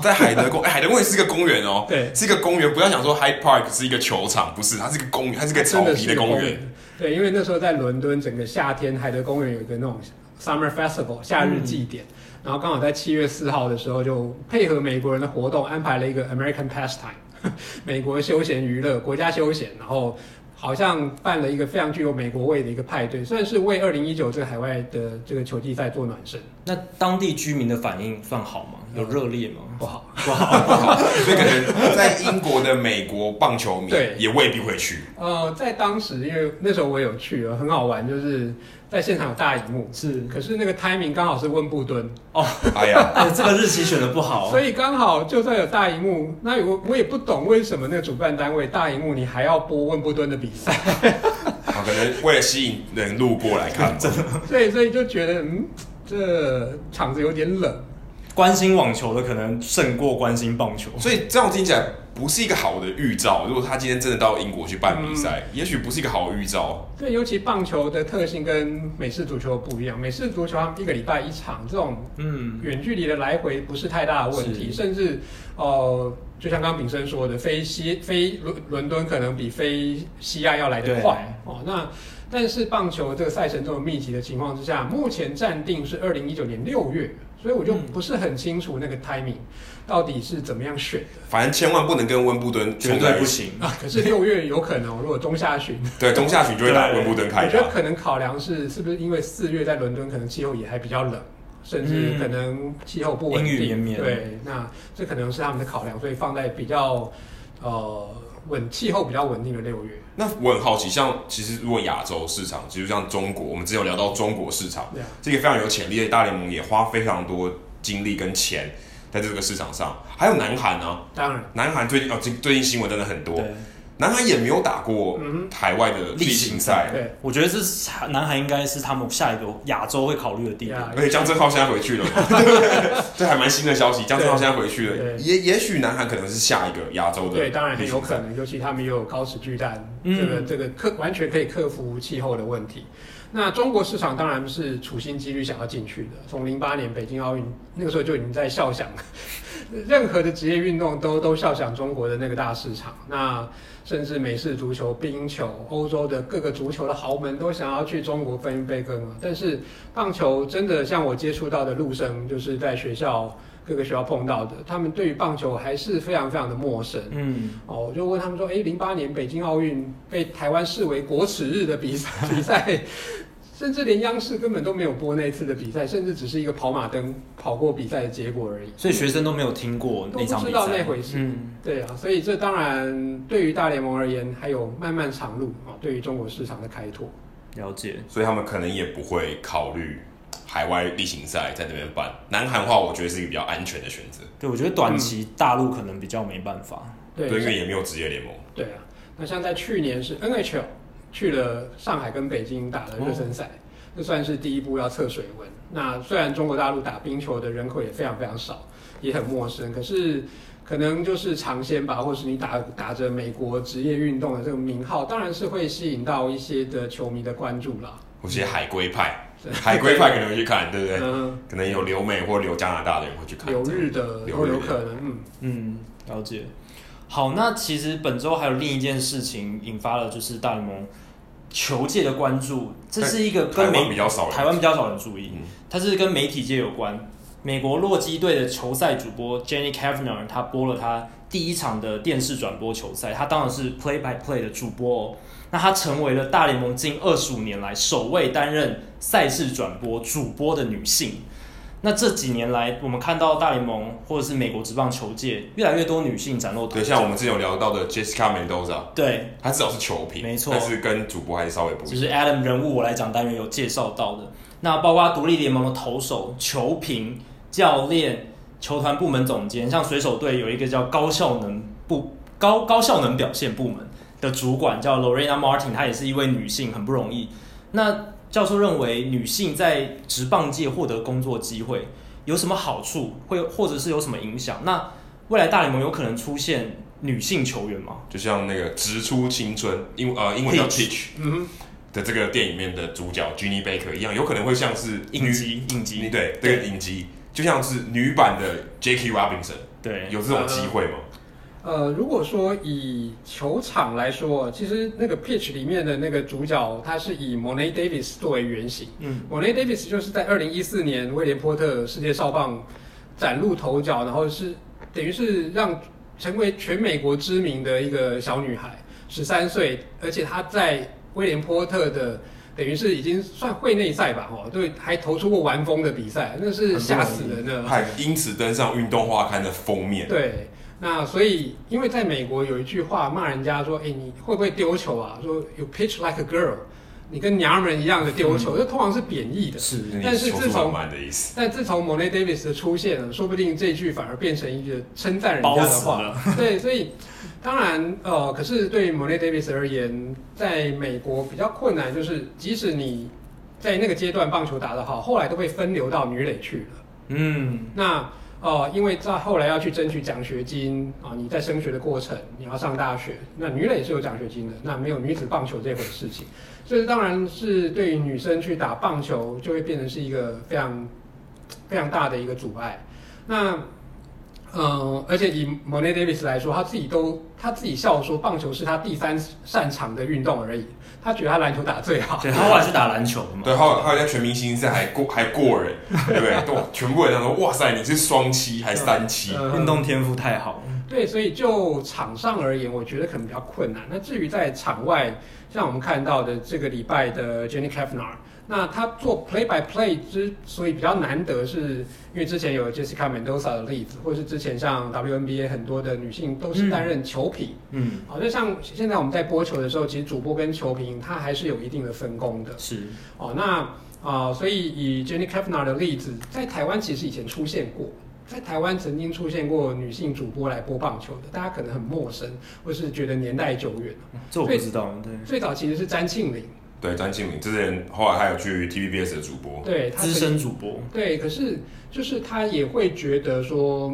在海德公，哎，海德公园是一个公园哦，对，是一个公园。不要想说 Hyde Park 是一个球场，不是，它是一个公园，它是个草皮的公园。对，因为那时候在伦敦，整个夏天海德公园有一个那种 Summer Festival 夏日祭典。嗯然后刚好在七月四号的时候，就配合美国人的活动，安排了一个 American Pastime，美国休闲娱乐，国家休闲，然后好像办了一个非常具有美国味的一个派对，算是为二零一九这个海外的这个球季赛做暖身。那当地居民的反应算好吗？有热烈吗？不好，不好，不好。所以可能在英国的美国棒球迷对。也未必会去。呃，在当时，因为那时候我有去了，很好玩，就是。在现场有大荧幕，是，可是那个 timing 刚好是温布敦。哦，哎呀，这个日期选的不好，所以刚好就算有大荧幕，那我我也不懂为什么那个主办单位大荧幕你还要播温布敦的比赛，好，可能为了吸引人路过来看，真的，所以所以就觉得嗯，这场子有点冷。关心网球的可能胜过关心棒球，所以这样听起来不是一个好的预兆。如果他今天真的到英国去办比赛，嗯、也许不是一个好的预兆。对，尤其棒球的特性跟美式足球不一样。美式足球他们一个礼拜一场，这种嗯远距离的来回不是太大的问题，甚至呃，就像刚刚炳生说的，飞西飞伦伦敦可能比飞西亚要来得快哦。那但是棒球这个赛程这么密集的情况之下，目前暂定是二零一九年六月。所以我就不是很清楚那个 timing 到底是怎么样选的。反正千万不能跟温布敦绝对不行啊！可是六月有可能，如果中下旬，对中下旬就会打温布敦开。我觉得可能考量是是不是因为四月在伦敦可能气候也还比较冷，甚至可能气候不稳定。对，那这可能是他们的考量，所以放在比较呃稳气候比较稳定的六月。那我很好奇，像其实如果亚洲市场，其实像中国，我们之前有聊到中国市场，这个非常有潜力的大联盟也花非常多精力跟钱在这个市场上。还有南韩呢，当然，南韩最近哦，最最近新闻真的很多。南韩也没有打过海外的例行赛。对，我觉得这是南韩应该是他们下一个亚洲会考虑的地方。而且江正浩现在回去了嘛，这 还蛮新的消息。江正浩现在回去了，也也许南韩可能是下一个亚洲的。对，当然很有可能，尤其他们又有高尺巨蛋，这个这个克完全可以克服气候的问题。那中国市场当然是处心积虑想要进去的，从零八年北京奥运那个时候就已经在笑想，任何的职业运动都都笑想中国的那个大市场。那甚至美式足球、冰球、欧洲的各个足球的豪门都想要去中国分一杯羹啊！但是棒球真的像我接触到的陆生，就是在学校各个学校碰到的，他们对于棒球还是非常非常的陌生。嗯，哦，我就问他们说：“哎，零八年北京奥运被台湾视为国耻日的比赛 比赛。”甚至连央视根本都没有播那次的比赛，甚至只是一个跑马灯跑过比赛的结果而已。所以学生都没有听过那场比赛，都不知道那回事。嗯，对啊，所以这当然对于大联盟而言还有漫漫长路啊。对于中国市场的开拓，了解。所以他们可能也不会考虑海外例行赛在那边办。南韩的话，我觉得是一个比较安全的选择。对，我觉得短期大陆可能比较没办法。对，因为也没有职业联盟。对啊，那像在去年是 NHL。去了上海跟北京打了热身赛，这算是第一步要测水温。那虽然中国大陆打冰球的人口也非常非常少，也很陌生，可是可能就是尝鲜吧，或是你打打着美国职业运动的这个名号，当然是会吸引到一些的球迷的关注啦。或些海归派，海归派可能会去看，对不对？嗯，可能有留美或留加拿大的人会去看，留日的都有可能。嗯嗯，了解。好，那其实本周还有另一件事情引发了，就是大联盟球界的关注。这是一个跟美台湾比较少人，台湾比较少人注意。嗯，它是跟媒体界有关。美国洛基队的球赛主播 Jenny Kavner，他播了他第一场的电视转播球赛，他当然是 Play by Play 的主播哦。那她成为了大联盟近二十五年来首位担任赛事转播主播的女性。那这几年来，我们看到大联盟或者是美国职棒球界越来越多女性崭露头角。对，像我们之前有聊到的 Jessica Mendoza，对，她至少是球评，没错，但是跟主播还是稍微不一样。就是 Adam 人物我来讲单元有介绍到的，那包括独立联盟的投手、球评、教练、球团部门总监，像水手队有一个叫高效能部高高效能表现部门的主管叫 Lorena Martin，她也是一位女性，很不容易。那教授认为，女性在职棒界获得工作机会有什么好处？会或者是有什么影响？那未来大联盟有可能出现女性球员吗？就像那个《直出青春》英呃英文叫 Pitch 的这个电影里面的主角 Jeannie Baker 一样，有可能会像是影集影集对这个影集，就像是女版的 Jackie Robinson，对，有这种机会吗？呃，如果说以球场来说，其实那个 pitch 里面的那个主角，他是以 Monet Davis 作为原型。嗯，Monet Davis 就是在二零一四年威廉波特世界少棒崭露头角，然后是等于是让成为全美国知名的一个小女孩，十三岁，而且她在威廉波特的等于是已经算会内赛吧，哦，对，还投出过完封的比赛，那是吓死人的，还因此登上运动画刊的封面。对。那所以，因为在美国有一句话骂人家说：“哎，你会不会丢球啊？说 You pitch like a girl，你跟娘们一样的丢球，这、嗯、通常是贬义的。是，但是自从但自从 Mo'ne Davis 的出现，说不定这句反而变成一句称赞人家的话。对，所以当然，呃，可是对 Mo'ne Davis 而言，在美国比较困难，就是即使你在那个阶段棒球打得好，后来都被分流到女垒去了。嗯，那。哦、因为在后来要去争取奖学金啊，你在升学的过程，你要上大学，那女垒是有奖学金的，那没有女子棒球这回事情，所以当然是对于女生去打棒球就会变成是一个非常非常大的一个阻碍。那嗯、而且以 Monet Davis 来说，他自己都他自己笑说，棒球是他第三擅长的运动而已。他觉得他篮球打最好，对，他后来是打篮球的嘛。对，后来后来在全明星赛还过 还过人，对不对？都全部人都说哇塞，你是双七还是三七？运、嗯、动天赋太好。对，所以就场上而言，我觉得可能比较困难。那至于在场外，像我们看到的这个礼拜的 Jenny Cavnar。那他做 play by play 之所以比较难得，是因为之前有 Jessica Mendoza 的例子，或者是之前像 WNBA 很多的女性都是担任球评，嗯，好，就像现在我们在播球的时候，其实主播跟球评他还是有一定的分工的，是，哦，那啊、呃，所以以 Jenny Kavner 的例子，在台湾其实以前出现过，在台湾曾经出现过女性主播来播棒球的，大家可能很陌生，或是觉得年代久远。这我不知道。对，最早其实是詹庆龄。对，詹庆明之前后来还有去 TVBS 的主播，对，资深主播。对，可是就是他也会觉得说，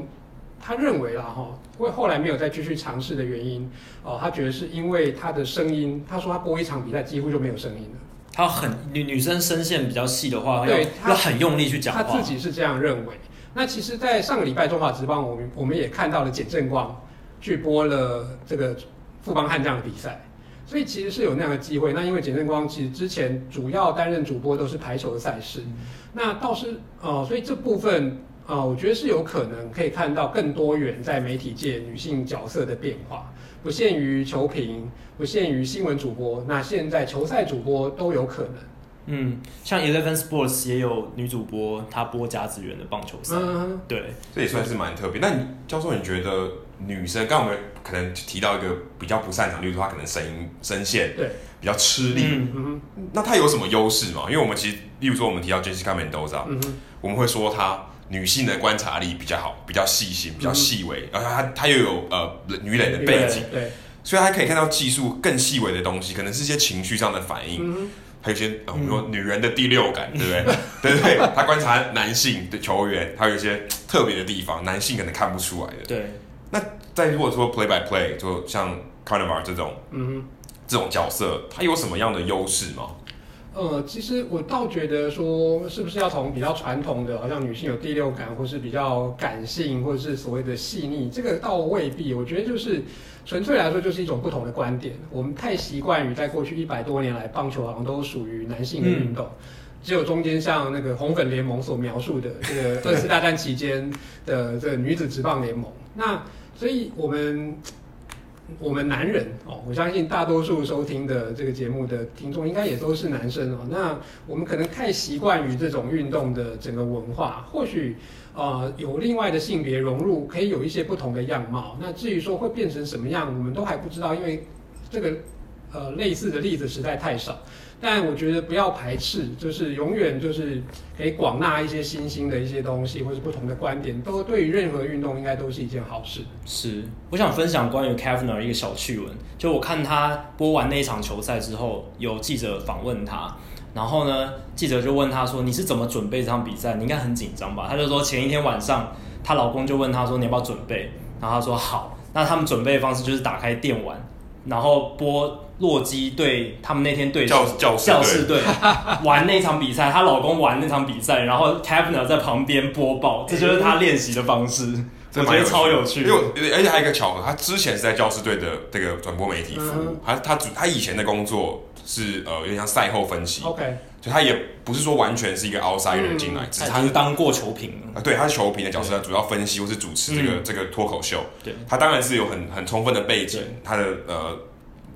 他认为啦哈，会后来没有再继续尝试的原因哦，他觉得是因为他的声音，他说他播一场比赛几乎就没有声音了。他很女女生声线比较细的话，对，他要很用力去讲话。他自己是这样认为。那其实，在上个礼拜中华职棒，我们我们也看到了简正光去播了这个富邦悍将的比赛。所以其实是有那样的机会。那因为简正光其实之前主要担任主播都是排球的赛事，那倒是哦、呃，所以这部分啊、呃，我觉得是有可能可以看到更多元在媒体界女性角色的变化，不限于球评，不限于新闻主播，那现在球赛主播都有可能。嗯，像 Eleven Sports 也有女主播，她播甲子园的棒球赛。嗯，对，这也算是蛮特别。那你教授，你觉得女生，刚刚我们可能提到一个比较不擅长，例如说她可能声音声线对比较吃力，嗯嗯，那她有什么优势吗？因为我们其实，例如说我们提到 Jessica Mendoza，嗯，我们会说她女性的观察力比较好，比较细心，比较细微，然后她她又有呃女垒的背景，对，所以她可以看到技术更细微的东西，可能是一些情绪上的反应。还有一些，我们说女人的第六感，对不对？对对对，她观察男性的球员，他有一些特别的地方，男性可能看不出来的。对。那在如果说 play by play，就像 Cannava 这种，嗯，这种角色，他有什么样的优势吗？呃，其实我倒觉得说，是不是要从比较传统的，好像女性有第六感，或是比较感性，或者是所谓的细腻，这个倒未必。我觉得就是。纯粹来说，就是一种不同的观点。我们太习惯于在过去一百多年来，棒球好像都属于男性的运动，只有中间像那个红粉联盟所描述的这个二次大战期间的这个女子职棒联盟。那所以，我们我们男人哦，我相信大多数收听的这个节目的听众应该也都是男生哦。那我们可能太习惯于这种运动的整个文化，或许。呃，有另外的性别融入，可以有一些不同的样貌。那至于说会变成什么样，我们都还不知道，因为这个呃类似的例子实在太少。但我觉得不要排斥，就是永远就是可以广纳一些新兴的一些东西，或是不同的观点，都对于任何运动应该都是一件好事。是，我想分享关于 Kavner 一个小趣闻，就我看他播完那一场球赛之后，有记者访问他。然后呢，记者就问他说：“你是怎么准备这场比赛？你应该很紧张吧？”他就说：“前一天晚上，她老公就问他说：‘你要不要准备？’然后他说：‘好。’那他们准备的方式就是打开电玩，然后播洛基对他们那天对教教教士队 玩那场比赛，她老公玩那场比赛，然后 Kavanaugh 在旁边播报，这就是她练习的方式。我觉得超有趣。因为而且还有一个巧合，他之前是在教师队的这个转播媒体服务，他他主他以前的工作。”是呃，有点像赛后分析。OK，就他也不是说完全是一个 outsider 进来，嗯、只是他是当过球评啊，对，他是球评的角色，主要分析或是主持这个、嗯、这个脱口秀。对，他当然是有很很充分的背景，他的呃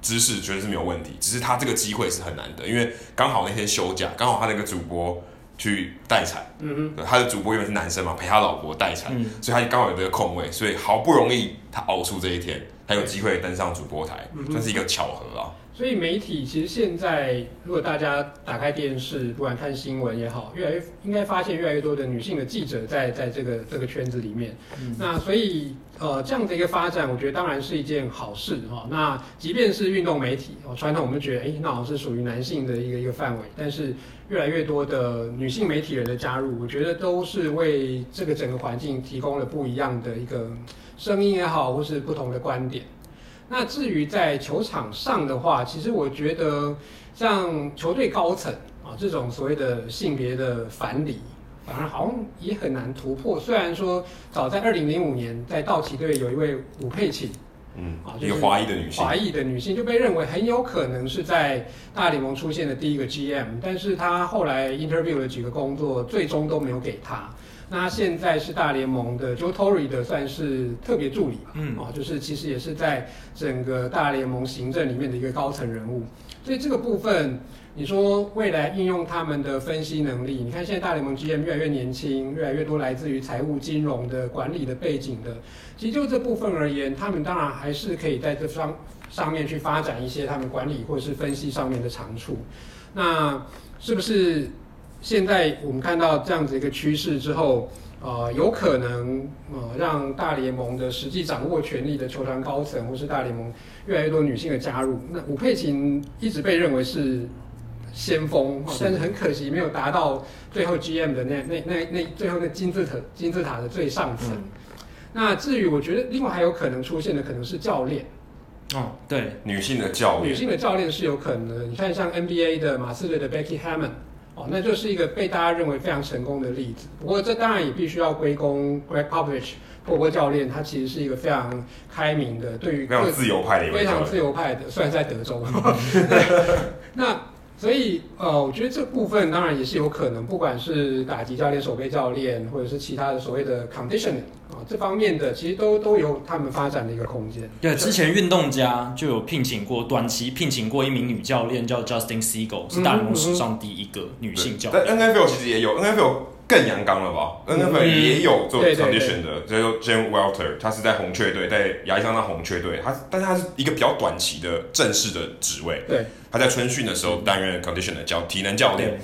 知识绝对是没有问题，只是他这个机会是很难得，因为刚好那天休假，刚好他那个主播去待产，嗯嗯，他的主播因为是男生嘛，陪他老婆待产，嗯、所以他刚好有这个空位，所以好不容易他熬出这一天，他有机会登上主播台，嗯、算是一个巧合啊。所以媒体其实现在，如果大家打开电视，不管看新闻也好，越来越应该发现越来越多的女性的记者在在这个这个圈子里面。嗯、那所以呃这样的一个发展，我觉得当然是一件好事哈、哦。那即便是运动媒体哦，传统我们觉得哎，那好像是属于男性的一个一个范围，但是越来越多的女性媒体人的加入，我觉得都是为这个整个环境提供了不一样的一个声音也好，或是不同的观点。那至于在球场上的话，其实我觉得像球队高层啊这种所谓的性别的反理，反而好像也很难突破。虽然说早在二零零五年，在道奇队有一位吴佩琴，嗯，啊，一个华裔的女性，华裔的女性就被认为很有可能是在大联盟出现的第一个 GM，但是她后来 interview 了几个工作，最终都没有给她。那现在是大联盟的 Joe Torre 的算是特别助理吧，嗯，哦，就是其实也是在整个大联盟行政里面的一个高层人物，所以这个部分，你说未来应用他们的分析能力，你看现在大联盟 GM 越来越年轻，越来越多来自于财务金融的管理的背景的，其实就这部分而言，他们当然还是可以在这上上面去发展一些他们管理或是分析上面的长处，那是不是？现在我们看到这样子一个趋势之后，呃，有可能呃让大联盟的实际掌握权力的球团高层，或是大联盟越来越多女性的加入。那武佩琴一直被认为是先锋，是但是很可惜没有达到最后 GM 的那那那那最后那金字塔金字塔的最上层。嗯、那至于我觉得另外还有可能出现的可能是教练。哦，对，女性的教练，女性的教练是有可能的。你看，像 NBA 的马刺队的 Becky Hammon，哦，那就是一个被大家认为非常成功的例子。不过，这当然也必须要归功 Greg Popovich 波波教练，他其实是一个非常开明的，对于非常自由派的一位，非常自由派的，虽然在德州。那。所以，呃，我觉得这部分当然也是有可能，不管是打击教练、守备教练，或者是其他的所谓的 conditioning 啊，这方面的其实都都有他们发展的一个空间。对，之前运动家就有聘请过短期聘请过一名女教练，叫 Justine Siegel，是大联盟史上第一个女性教练。但 NFL 其实也有，NFL 更阳刚了吧？NFL 也有做 condition 的，叫做 Jen Welter，他是在红雀队，在亚利桑那红雀队，他但是他是一个比较短期的正式的职位。对。他在春训的时候担任 condition 的教体能教练，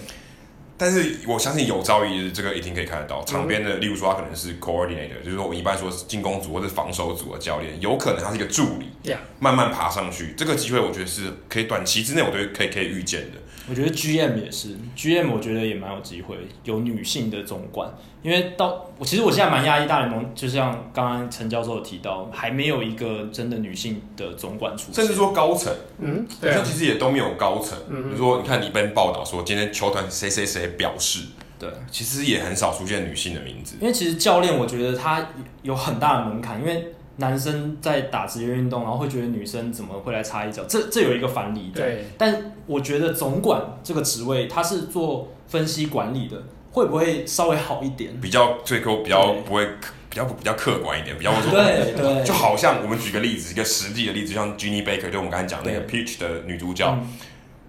但是我相信有朝一日这个一定可以看得到场边的，例如说他可能是 coordinator，就是说我们一般说进攻组或者防守组的教练，有可能他是一个助理，慢慢爬上去，这个机会我觉得是可以短期之内我觉得可以可以预见的。我觉得 GM 也是，GM 我觉得也蛮有机会有女性的总管，因为到我其实我现在蛮压抑大联盟，就像刚刚陈教授有提到，还没有一个真的女性的总管出现，甚至说高层，嗯，对、啊，其实也都没有高层。嗯，比如说你看你被报道说今天球团谁谁谁表示，对，其实也很少出现女性的名字，因为其实教练我觉得他有很大的门槛，因为。男生在打职业运动，然后会觉得女生怎么会来插一脚？这这有一个反例。对，但我觉得总管这个职位，他是做分析管理的，会不会稍微好一点？比较最后比较不会比较比较客观一点，比较说对 对，就好像我们举个例子，一个实际的例子，像 Ginny Baker，就我们刚才讲那个 Peach 的女主角，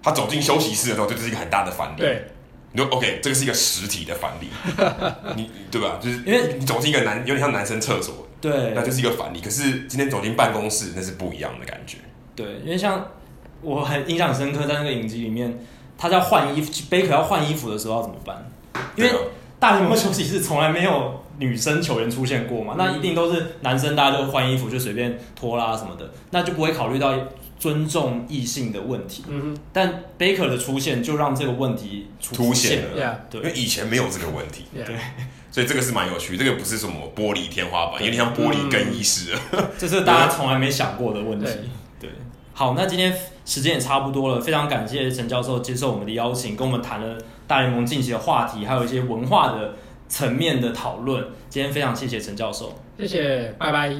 她走进休息室的时候，这是一个很大的反例。对，你说 OK，这个是一个实体的反例，你对吧？就是因为你走进一个男，有点像男生厕所。对，那就是一个反例。可是今天走进办公室，那是不一样的感觉。对，因为像我很印象深刻，在那个影集里面，他在换衣服，Baker 要换衣服的时候要怎么办？因为大联盟休息室从来没有女生球员出现过嘛，嗯、那一定都是男生，大家就换衣服就随便脱啦什么的，那就不会考虑到尊重异性的问题。嗯哼。但 Baker 的出现就让这个问题凸显了。Yeah, 对，因为以前没有这个问题。Yeah. 对。所以这个是蛮有趣，这个不是什么玻璃天花板，有点像玻璃更衣室。这是大家从来没想过的问题。对，对，好，那今天时间也差不多了，非常感谢陈教授接受我们的邀请，跟我们谈了大联盟近期的话题，还有一些文化的层面的讨论。今天非常谢谢陈教授，谢谢，拜拜。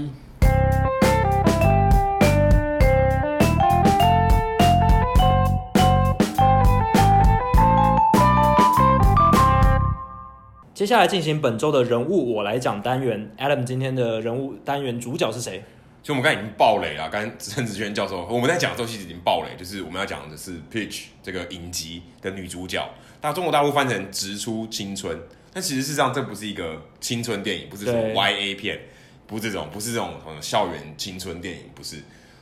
接下来进行本周的人物我来讲单元，Adam 今天的人物单元主角是谁？其实我们刚才已经爆雷了，刚才陈子轩教授我们在讲的时候其实已经爆雷，就是我们要讲的是 Pitch 这个影集的女主角，那中国大陆翻成直出青春，但其实事实上这不是一个青春电影，不是什么 YA 片，不是这种，不是这种校园青春电影，不是，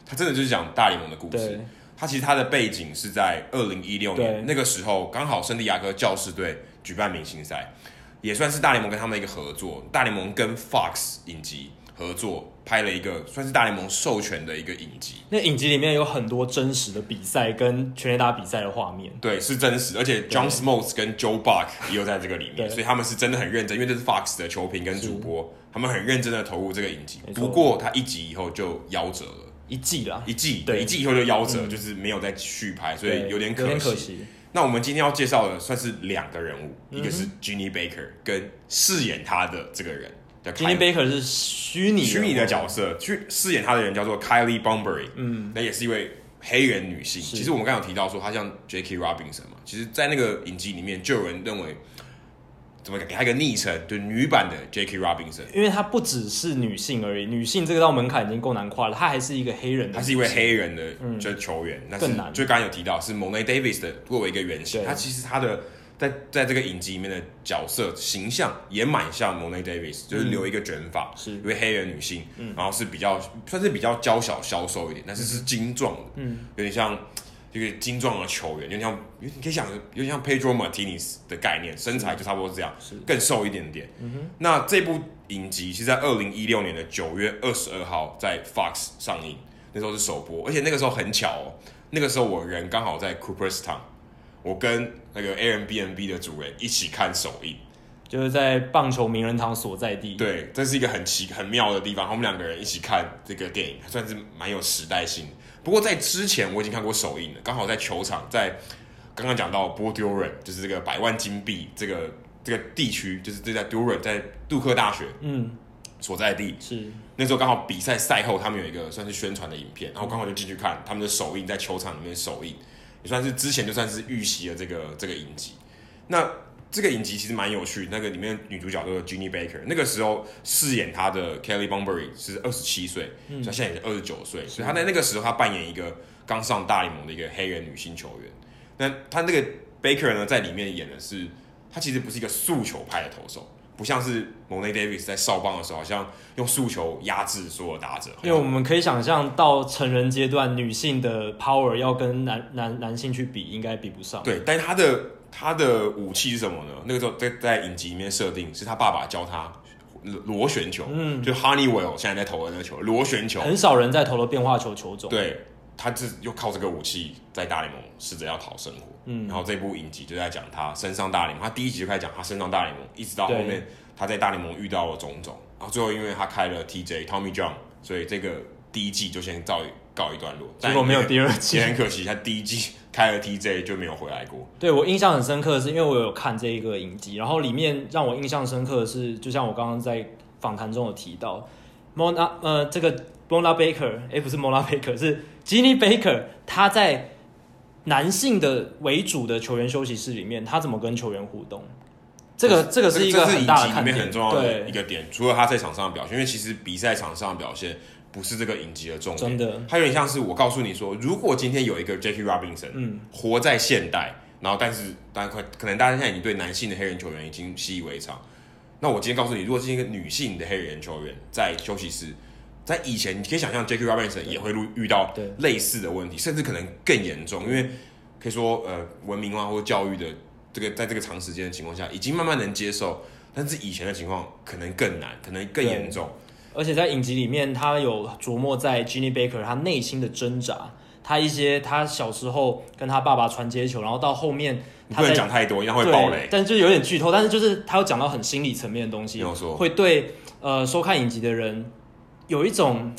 它真的就是讲大联盟的故事。它其实它的背景是在二零一六年那个时候，刚好圣地亚哥教士队举办明星赛。也算是大联盟跟他们一个合作，大联盟跟 Fox 影集合作拍了一个算是大联盟授权的一个影集。那影集里面有很多真实的比赛跟全垒打比赛的画面，对，是真实，而且 John Smoltz 跟 Joe Buck 也有在这个里面，所以他们是真的很认真，因为这是 Fox 的球评跟主播，他们很认真的投入这个影集。不过他一集以后就夭折了，一季啦，一季，对，一季以后就夭折，嗯、就是没有再续拍，所以有点可惜。可惜。那我们今天要介绍的算是两个人物，嗯、一个是 Ginny Baker，跟饰演他的这个人。Ginny Baker 是虚拟虚拟的角色，去饰演他的人叫做 Kylie Bunbury，嗯，那也是一位黑人女性。其实我们刚刚有提到说她像 Jackie Robinson 嘛，其实，在那个影集里面就有人认为。怎么给她一个昵称？就女版的 Jackie Robinson，因为她不只是女性而已，女性这个道门槛已经够难跨了，她还是一个黑人的，她是一位黑人的就球员，那、嗯、是更难。就刚刚有提到是 Mo'ne Davis 的作为一个原型，她其实她的在在这个影集里面的角色形象也蛮像 Monet Davis，就是留一个卷发，是一位黑人女性，嗯、然后是比较算是比较娇小消瘦一点，但是是精壮的，嗯，有点像。一个精壮的球员，有点像，你可以想，有点像 Pedro Martinez 的概念，身材就差不多是这样，是更瘦一点点。嗯哼。那这部影集是在二零一六年的九月二十二号在 Fox 上映，那时候是首播，而且那个时候很巧哦，那个时候我人刚好在 Cooperstown，我跟那个 Airbnb 的主人一起看首映，就是在棒球名人堂所在地。对，这是一个很奇很妙的地方，我们两个人一起看这个电影，算是蛮有时代性。不过在之前我已经看过首映了，刚好在球场，在刚刚讲到 Bull Durham，就是这个百万金币这个这个地区，就是这在 Durham 在杜克大学嗯。所在地。是。那时候刚好比赛赛后他们有一个算是宣传的影片，然后刚好就进去看他们的首映在球场里面首映，也算是之前就算是预习了这个这个影集，那。这个影集其实蛮有趣，那个里面女主角叫做 Ginny Baker，那个时候饰演她的 Kelly Bunbury 是二十七岁，嗯、所以现在也是二十九岁，所以她在那个时候她扮演一个刚上大联盟的一个黑人女性球员。那她那个 Baker 呢，在里面演的是，她其实不是一个速球派的投手，不像是 Mo'ne Davis 在少棒的时候，好像用速球压制所有打者。因为我们可以想象到成人阶段，女性的 power 要跟男男男性去比，应该比不上。对，但是她的。他的武器是什么呢？那个时候在在影集里面设定是他爸爸教他螺旋球，嗯，就 Honeywell 现在在投的那个球螺旋球，很少人在投的变化球球种。对，他是又靠这个武器在大联盟试着要讨生活。嗯，然后这部影集就在讲他升上大联盟，他第一集就开始讲他升上大联盟，一直到后面他在大联盟遇到了种种，然后最后因为他开了 TJ Tommy John，所以这个第一季就先告告一段落。结果没有第二季，也很可惜，他第一季。开了 TJ 就没有回来过。对，我印象很深刻的是，因为我有看这一个影集，然后里面让我印象深刻的是，就像我刚刚在访谈中有提到，Mona 呃这个 Mona Baker，哎不是 Mona Baker，是 Ginny Baker，他在男性的为主的球员休息室里面，他怎么跟球员互动？这个这个是一个很大的看面很重要的一个点。除了他在场上的表现，因为其实比赛场上的表现。不是这个影集的重点，真的，它有点像是我告诉你说，如果今天有一个 Jackie Robinson，嗯，活在现代，然后但是大家快可能大家现在已经对男性的黑人球员已经习以为常，那我今天告诉你，如果是一个女性的黑人球员在休息室，在以前你可以想象 Jackie Robinson 也会遇遇到类似的问题，甚至可能更严重，因为可以说呃文明啊或教育的这个在这个长时间的情况下，已经慢慢能接受，但是以前的情况可能更难，可能更严重。而且在影集里面，他有琢磨在 Ginny Baker 他内心的挣扎，他一些他小时候跟他爸爸传接球，然后到后面他不能讲太多，一样会爆雷。但就有点剧透，但是就是他有讲到很心理层面的东西，会对呃收看影集的人有一种。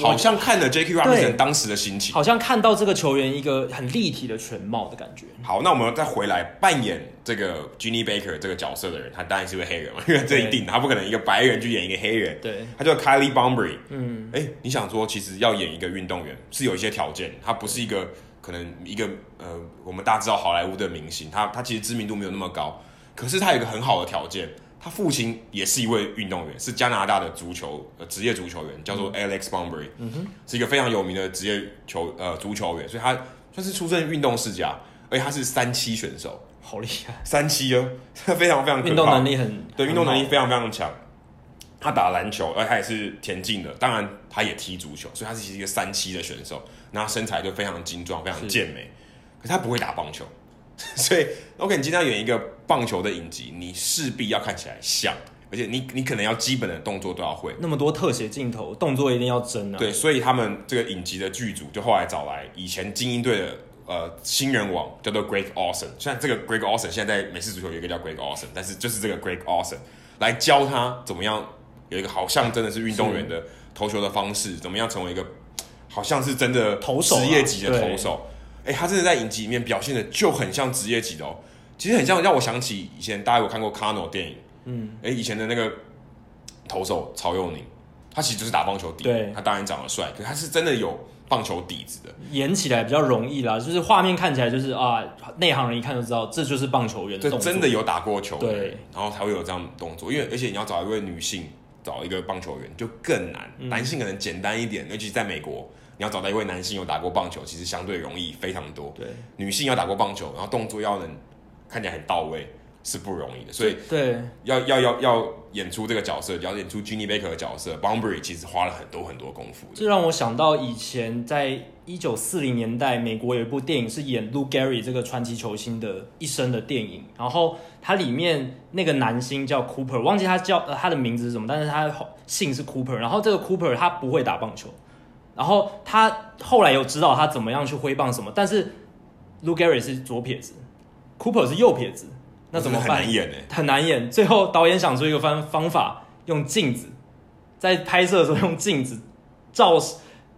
好像看了 Jackie Robinson 当时的心情，好像看到这个球员一个很立体的全貌的感觉。好，那我们再回来扮演这个 Ginny Baker 这个角色的人，他当然是位黑人嘛，因 为这一定他不可能一个白人去演一个黑人。对，他叫 Kylie Bunbury。嗯，哎、欸，你想说，其实要演一个运动员是有一些条件，他不是一个可能一个呃，我们大家知道好莱坞的明星，他他其实知名度没有那么高，可是他有一个很好的条件。他父亲也是一位运动员，是加拿大的足球呃职业足球员，叫做 Alex Bunbury，嗯哼，是一个非常有名的职业球呃足球员，所以他算是出身运动世家，而且他是三七选手，好厉害，三七哦，非常非常运动能力很对，运动能力非常非常强。他打篮球，而他也是田径的，当然他也踢足球，所以他是一个三七的选手，那他身材就非常精壮，非常健美，可是他不会打棒球。所以，OK，你今天要演一个棒球的影集，你势必要看起来像，而且你你可能要基本的动作都要会。那么多特写镜头，动作一定要真啊。对，所以他们这个影集的剧组就后来找来以前精英队的呃新人王，叫做 Greg Olsen。虽然这个 Greg Olsen 现在在美式足球有一个叫 Greg Olsen，但是就是这个 Greg Olsen 来教他怎么样有一个好像真的是运动员的投球的方式，怎么样成为一个好像是真的投手职业级的投手。哎、欸，他真的在影集里面表现的就很像职业级的哦，其实很像让我想起以前大家有看过 Kano 电影，嗯，哎、欸，以前的那个投手曹佑宁，他其实就是打棒球底，对，他当然长得帅，可是他是真的有棒球底子的，演起来比较容易啦，就是画面看起来就是啊，内行人一看就知道这就是棒球员，这真的有打过球，对，然后才会有这样动作，因为而且你要找一位女性找一个棒球员就更难，嗯、男性可能简单一点，尤其是在美国。你要找到一位男性有打过棒球，其实相对容易非常多。对，女性要打过棒球，然后动作要能看起来很到位，是不容易的，所以对要要要要演出这个角色，要演出 Ginny Baker 的角色，Bunbury 其实花了很多很多功夫。这让我想到以前在一九四零年代，美国有一部电影是演 Lou Gehrig 这个传奇球星的一生的电影，然后它里面那个男星叫 Cooper，忘记他叫呃他的名字是什么，但是他姓是 Cooper，然后这个 Cooper 他不会打棒球，然后他后来有知道他怎么样去挥棒什么，但是 Lou Gehrig 是左撇子，Cooper 是右撇子。那怎么办？很难演呢？很难演。最后导演想出一个方方法，用镜子，在拍摄的时候用镜子照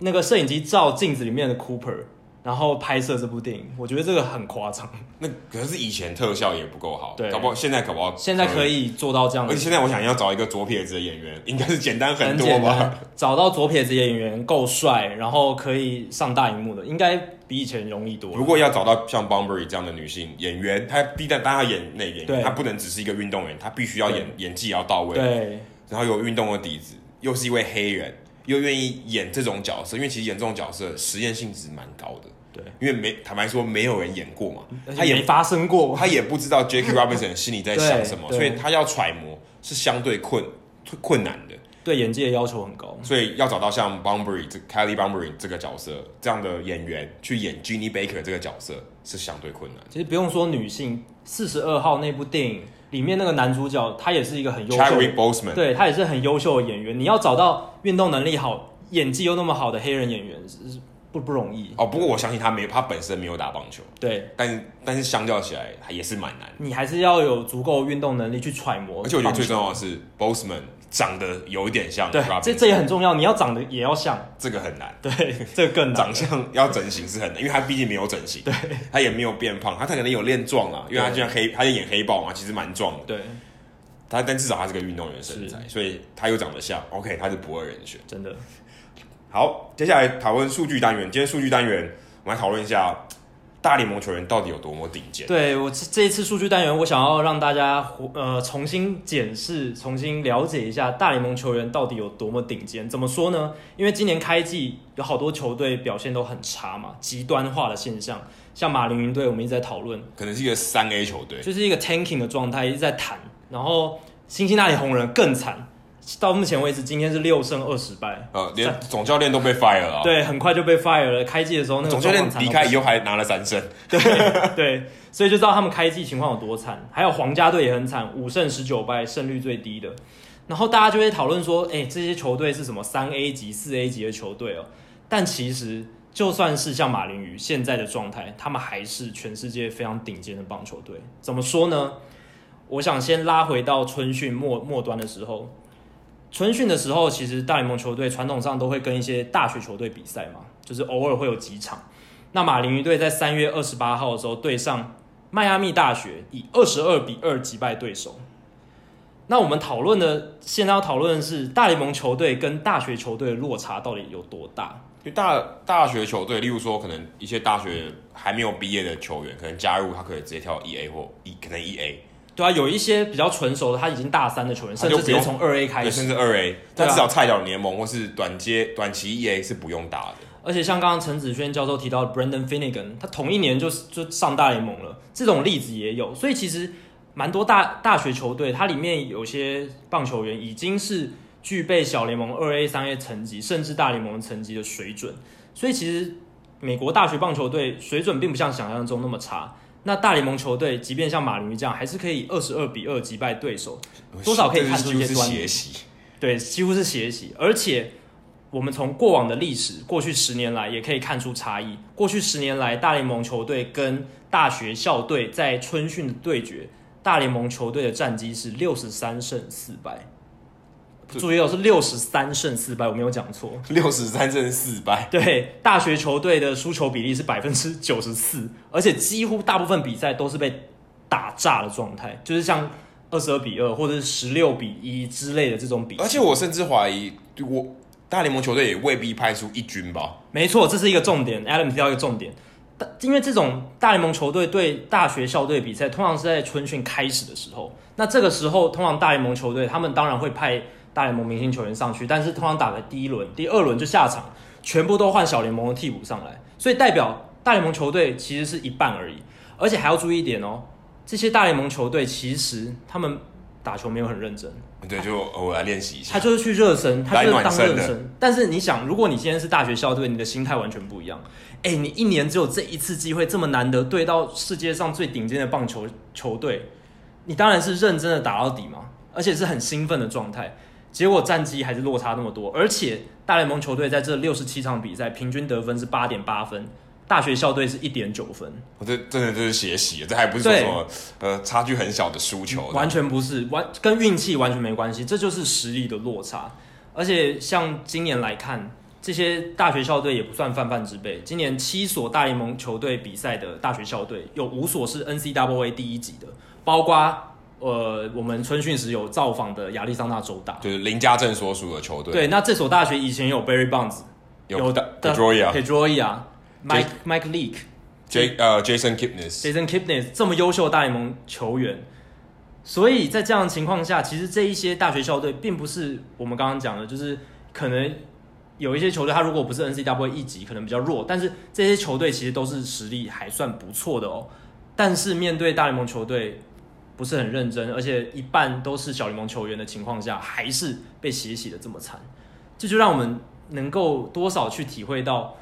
那个摄影机照镜子里面的 Cooper，然后拍摄这部电影。我觉得这个很夸张。那可是以前特效也不够好，对，搞不好现在搞不好现在可以做到这样。而且现在我想要找一个左撇子的演员，应该是简单很多吧？找到左撇子演员够帅，然后可以上大荧幕的，应该。比以前容易多。如果要找到像 b o m b e r y 这样的女性演员，她第一旦当她演那演员，她不能只是一个运动员，她必须要演演技要到位，对，然后有运动的底子，又是一位黑人，又愿意演这种角色，因为其实演这种角色实验性质蛮高的，对，因为没坦白说没有人演过嘛，他也没发生过，他也不知道 Jackie Robinson 心里在想什么，所以他要揣摩是相对困困难的。对演技的要求很高，所以要找到像 Bunbury 这 Kelly Bunbury 这个角色这样的演员去演 Ginny Baker 这个角色是相对困难。其实不用说女性，四十二号那部电影里面那个男主角，他也是一个很优秀 Chadwick Boseman，对他也是很优秀的演员。你要找到运动能力好、演技又那么好的黑人演员，是不不容易。哦，不过我相信他没，他本身没有打棒球，对，但但是相较起来，还也是蛮难。你还是要有足够运动能力去揣摩。而且我觉得最重要的是 Boseman。长得有一点像，对，这这也很重要。你要长得也要像，这个很难。对，这个更难。长相要整形是很难，因为他毕竟没有整形，对，他也没有变胖，他可能有练壮啊，因为他就像黑，他就演黑豹嘛，其实蛮壮的。对，他但至少他是个运动员身材，所以他又长得像。OK，他是不二人选，真的。好，接下来讨论数据单元。今天数据单元，我们来讨论一下。大联盟球员到底有多么顶尖？对，我这一次数据单元，我想要让大家呃重新检视、重新了解一下大联盟球员到底有多么顶尖。怎么说呢？因为今年开季有好多球队表现都很差嘛，极端化的现象。像马林云队，我们一直在讨论，可能是一个三 A 球队，就是一个 tanking 的状态，一直在谈。然后辛辛那里红人更惨。到目前为止，今天是六胜二十败，呃，连总教练都被 fire 了。对，很快就被 fire 了。开季的时候，那个总教练离开以后还拿了三胜。对对，所以就知道他们开季情况有多惨。还有皇家队也很惨，五胜十九败，胜率最低的。然后大家就会讨论说，哎、欸，这些球队是什么三 A 级、四 A 级的球队哦？但其实，就算是像马林鱼现在的状态，他们还是全世界非常顶尖的棒球队。怎么说呢？我想先拉回到春训末末端的时候。春训的时候，其实大联盟球队传统上都会跟一些大学球队比赛嘛，就是偶尔会有几场。那马林鱼队在三月二十八号的时候对上迈阿密大学，以二十二比二击败对手。那我们讨论的，现在要讨论的是大联盟球队跟大学球队的落差到底有多大？就大大学球队，例如说，可能一些大学还没有毕业的球员，可能加入他可以直接跳一 A 或一，可能一 A。对啊，有一些比较纯熟的，他已经大三的球员，甚至直接从二 A 开始，甚至二 A，但至少菜鸟联盟或是短接短期 E A 是不用打的。而且像刚刚陈子轩教授提到的 Brandon Finnegan，他同一年就就上大联盟了，这种例子也有。所以其实蛮多大大学球队，它里面有些棒球员已经是具备小联盟二 A、三 A 层级，甚至大联盟层级的水准。所以其实美国大学棒球队水准并不像想象中那么差。那大联盟球队，即便像马林鱼这样，还是可以二十二比二击败对手，多少可以看出一些端倪。对，几乎是血洗。而且我们从过往的历史，过去十年来也可以看出差异。过去十年来，大联盟球队跟大学校队在春训的对决，大联盟球队的战绩是六十三胜四败。注意哦，是六十三胜四败，我没有讲错。六十三胜四败。对，大学球队的输球比例是百分之九十四，而且几乎大部分比赛都是被打炸的状态，就是像二十二比二或者是十六比一之类的这种比赛。而且我甚至怀疑，我大联盟球队也未必派出一军吧？没错，这是一个重点。Adam 提到一个重点，因为这种大联盟球队对大学校队比赛，通常是在春训开始的时候。那这个时候，通常大联盟球队他们当然会派。大联盟明星球员上去，但是通常打的第一轮、第二轮就下场，全部都换小联盟的替补上来，所以代表大联盟球队其实是一半而已。而且还要注意一点哦，这些大联盟球队其实他们打球没有很认真，对，就偶尔练习一下。他就是去热身，他就是当热身。身但是你想，如果你今天是大学校队，你的心态完全不一样。哎，你一年只有这一次机会，这么难得对到世界上最顶尖的棒球球队，你当然是认真的打到底嘛，而且是很兴奋的状态。结果战绩还是落差那么多，而且大联盟球队在这六十七场比赛平均得分是八点八分，大学校队是一点九分。我这真的就是血洗，这还不是说什么呃差距很小的输球，完全不是，完跟运气完全没关系，这就是实力的落差。而且像今年来看，这些大学校队也不算泛泛之辈，今年七所大联盟球队比赛的大学校队有五所是 NCAA 第一级的，包括。呃，我们春训时有造访的亚利桑那州大，就是林家正所属的球队。对，那这所大学以前有 Barry Bonds，有的 Pedroia，Mike Mike Leake，J 呃 Jason Kipnis，Jason Kipnis 这么优秀的大联盟球员，所以在这样的情况下，其实这一些大学校队并不是我们刚刚讲的，就是可能有一些球队，他如果不是 NCAA 一级，可能比较弱，但是这些球队其实都是实力还算不错的哦。但是面对大联盟球队。不是很认真，而且一半都是小联盟球员的情况下，还是被血洗的这么惨，这就让我们能够多少去体会到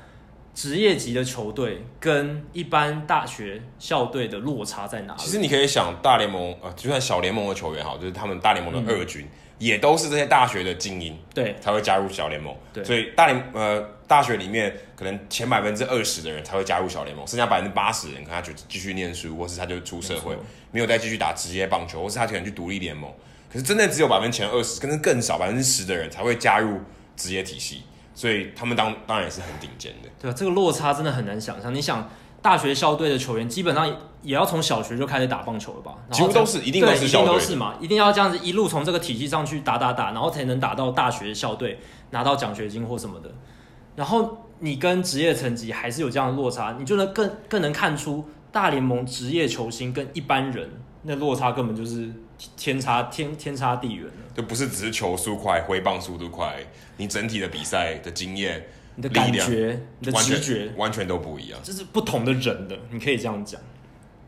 职业级的球队跟一般大学校队的落差在哪里。其实你可以想，大联盟呃，就算小联盟的球员好，就是他们大联盟的二军。嗯也都是这些大学的精英，对，才会加入小联盟。对，所以大联呃大学里面可能前百分之二十的人才会加入小联盟，剩下百分之八十的人可能他就继续念书，或是他就出社会，没，没有再继续打职业棒球，或是他可能去独立联盟。可是真的只有百分之前二十，甚至更少百分之十的人才会加入职业体系，所以他们当当然也是很顶尖的。对啊，这个落差真的很难想象。你想。大学校队的球员基本上也要从小学就开始打棒球了吧？几乎都是，一定都是，一定都是嘛，一定要这样子一路从这个体系上去打打打，然后才能打到大学校队拿到奖学金或什么的。然后你跟职业成绩还是有这样的落差，你就能更更能看出大联盟职业球星跟一般人那落差根本就是天差天天差地远了。就不是只是球速快、挥棒速度快，你整体的比赛的经验。你的感觉、你的直觉完全都不一样，这是不同的人的，你可以这样讲。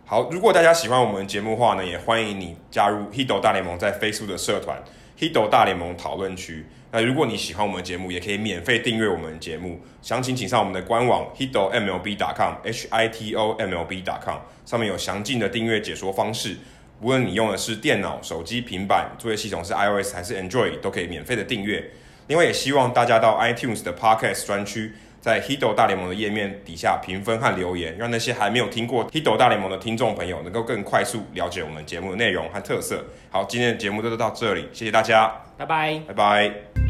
好，如果大家喜欢我们节目的话呢，也欢迎你加入 Hito 大联盟在 Facebook 的社团 Hito 大联盟讨论区。那如果你喜欢我们的节目，也可以免费订阅我们的节目。详情请上我们的官网 hitomlb.com，h i t o m l b.com，上面有详尽的订阅解说方式。无论你用的是电脑、手机、平板，作业系统是 iOS 还是 Android，都可以免费的订阅。另外也希望大家到 iTunes 的 Podcast 专区，在 Hido 大联盟的页面底下评分和留言，让那些还没有听过 Hido 大联盟的听众朋友能够更快速了解我们节目的内容和特色。好，今天的节目就到这里，谢谢大家，拜拜，拜拜。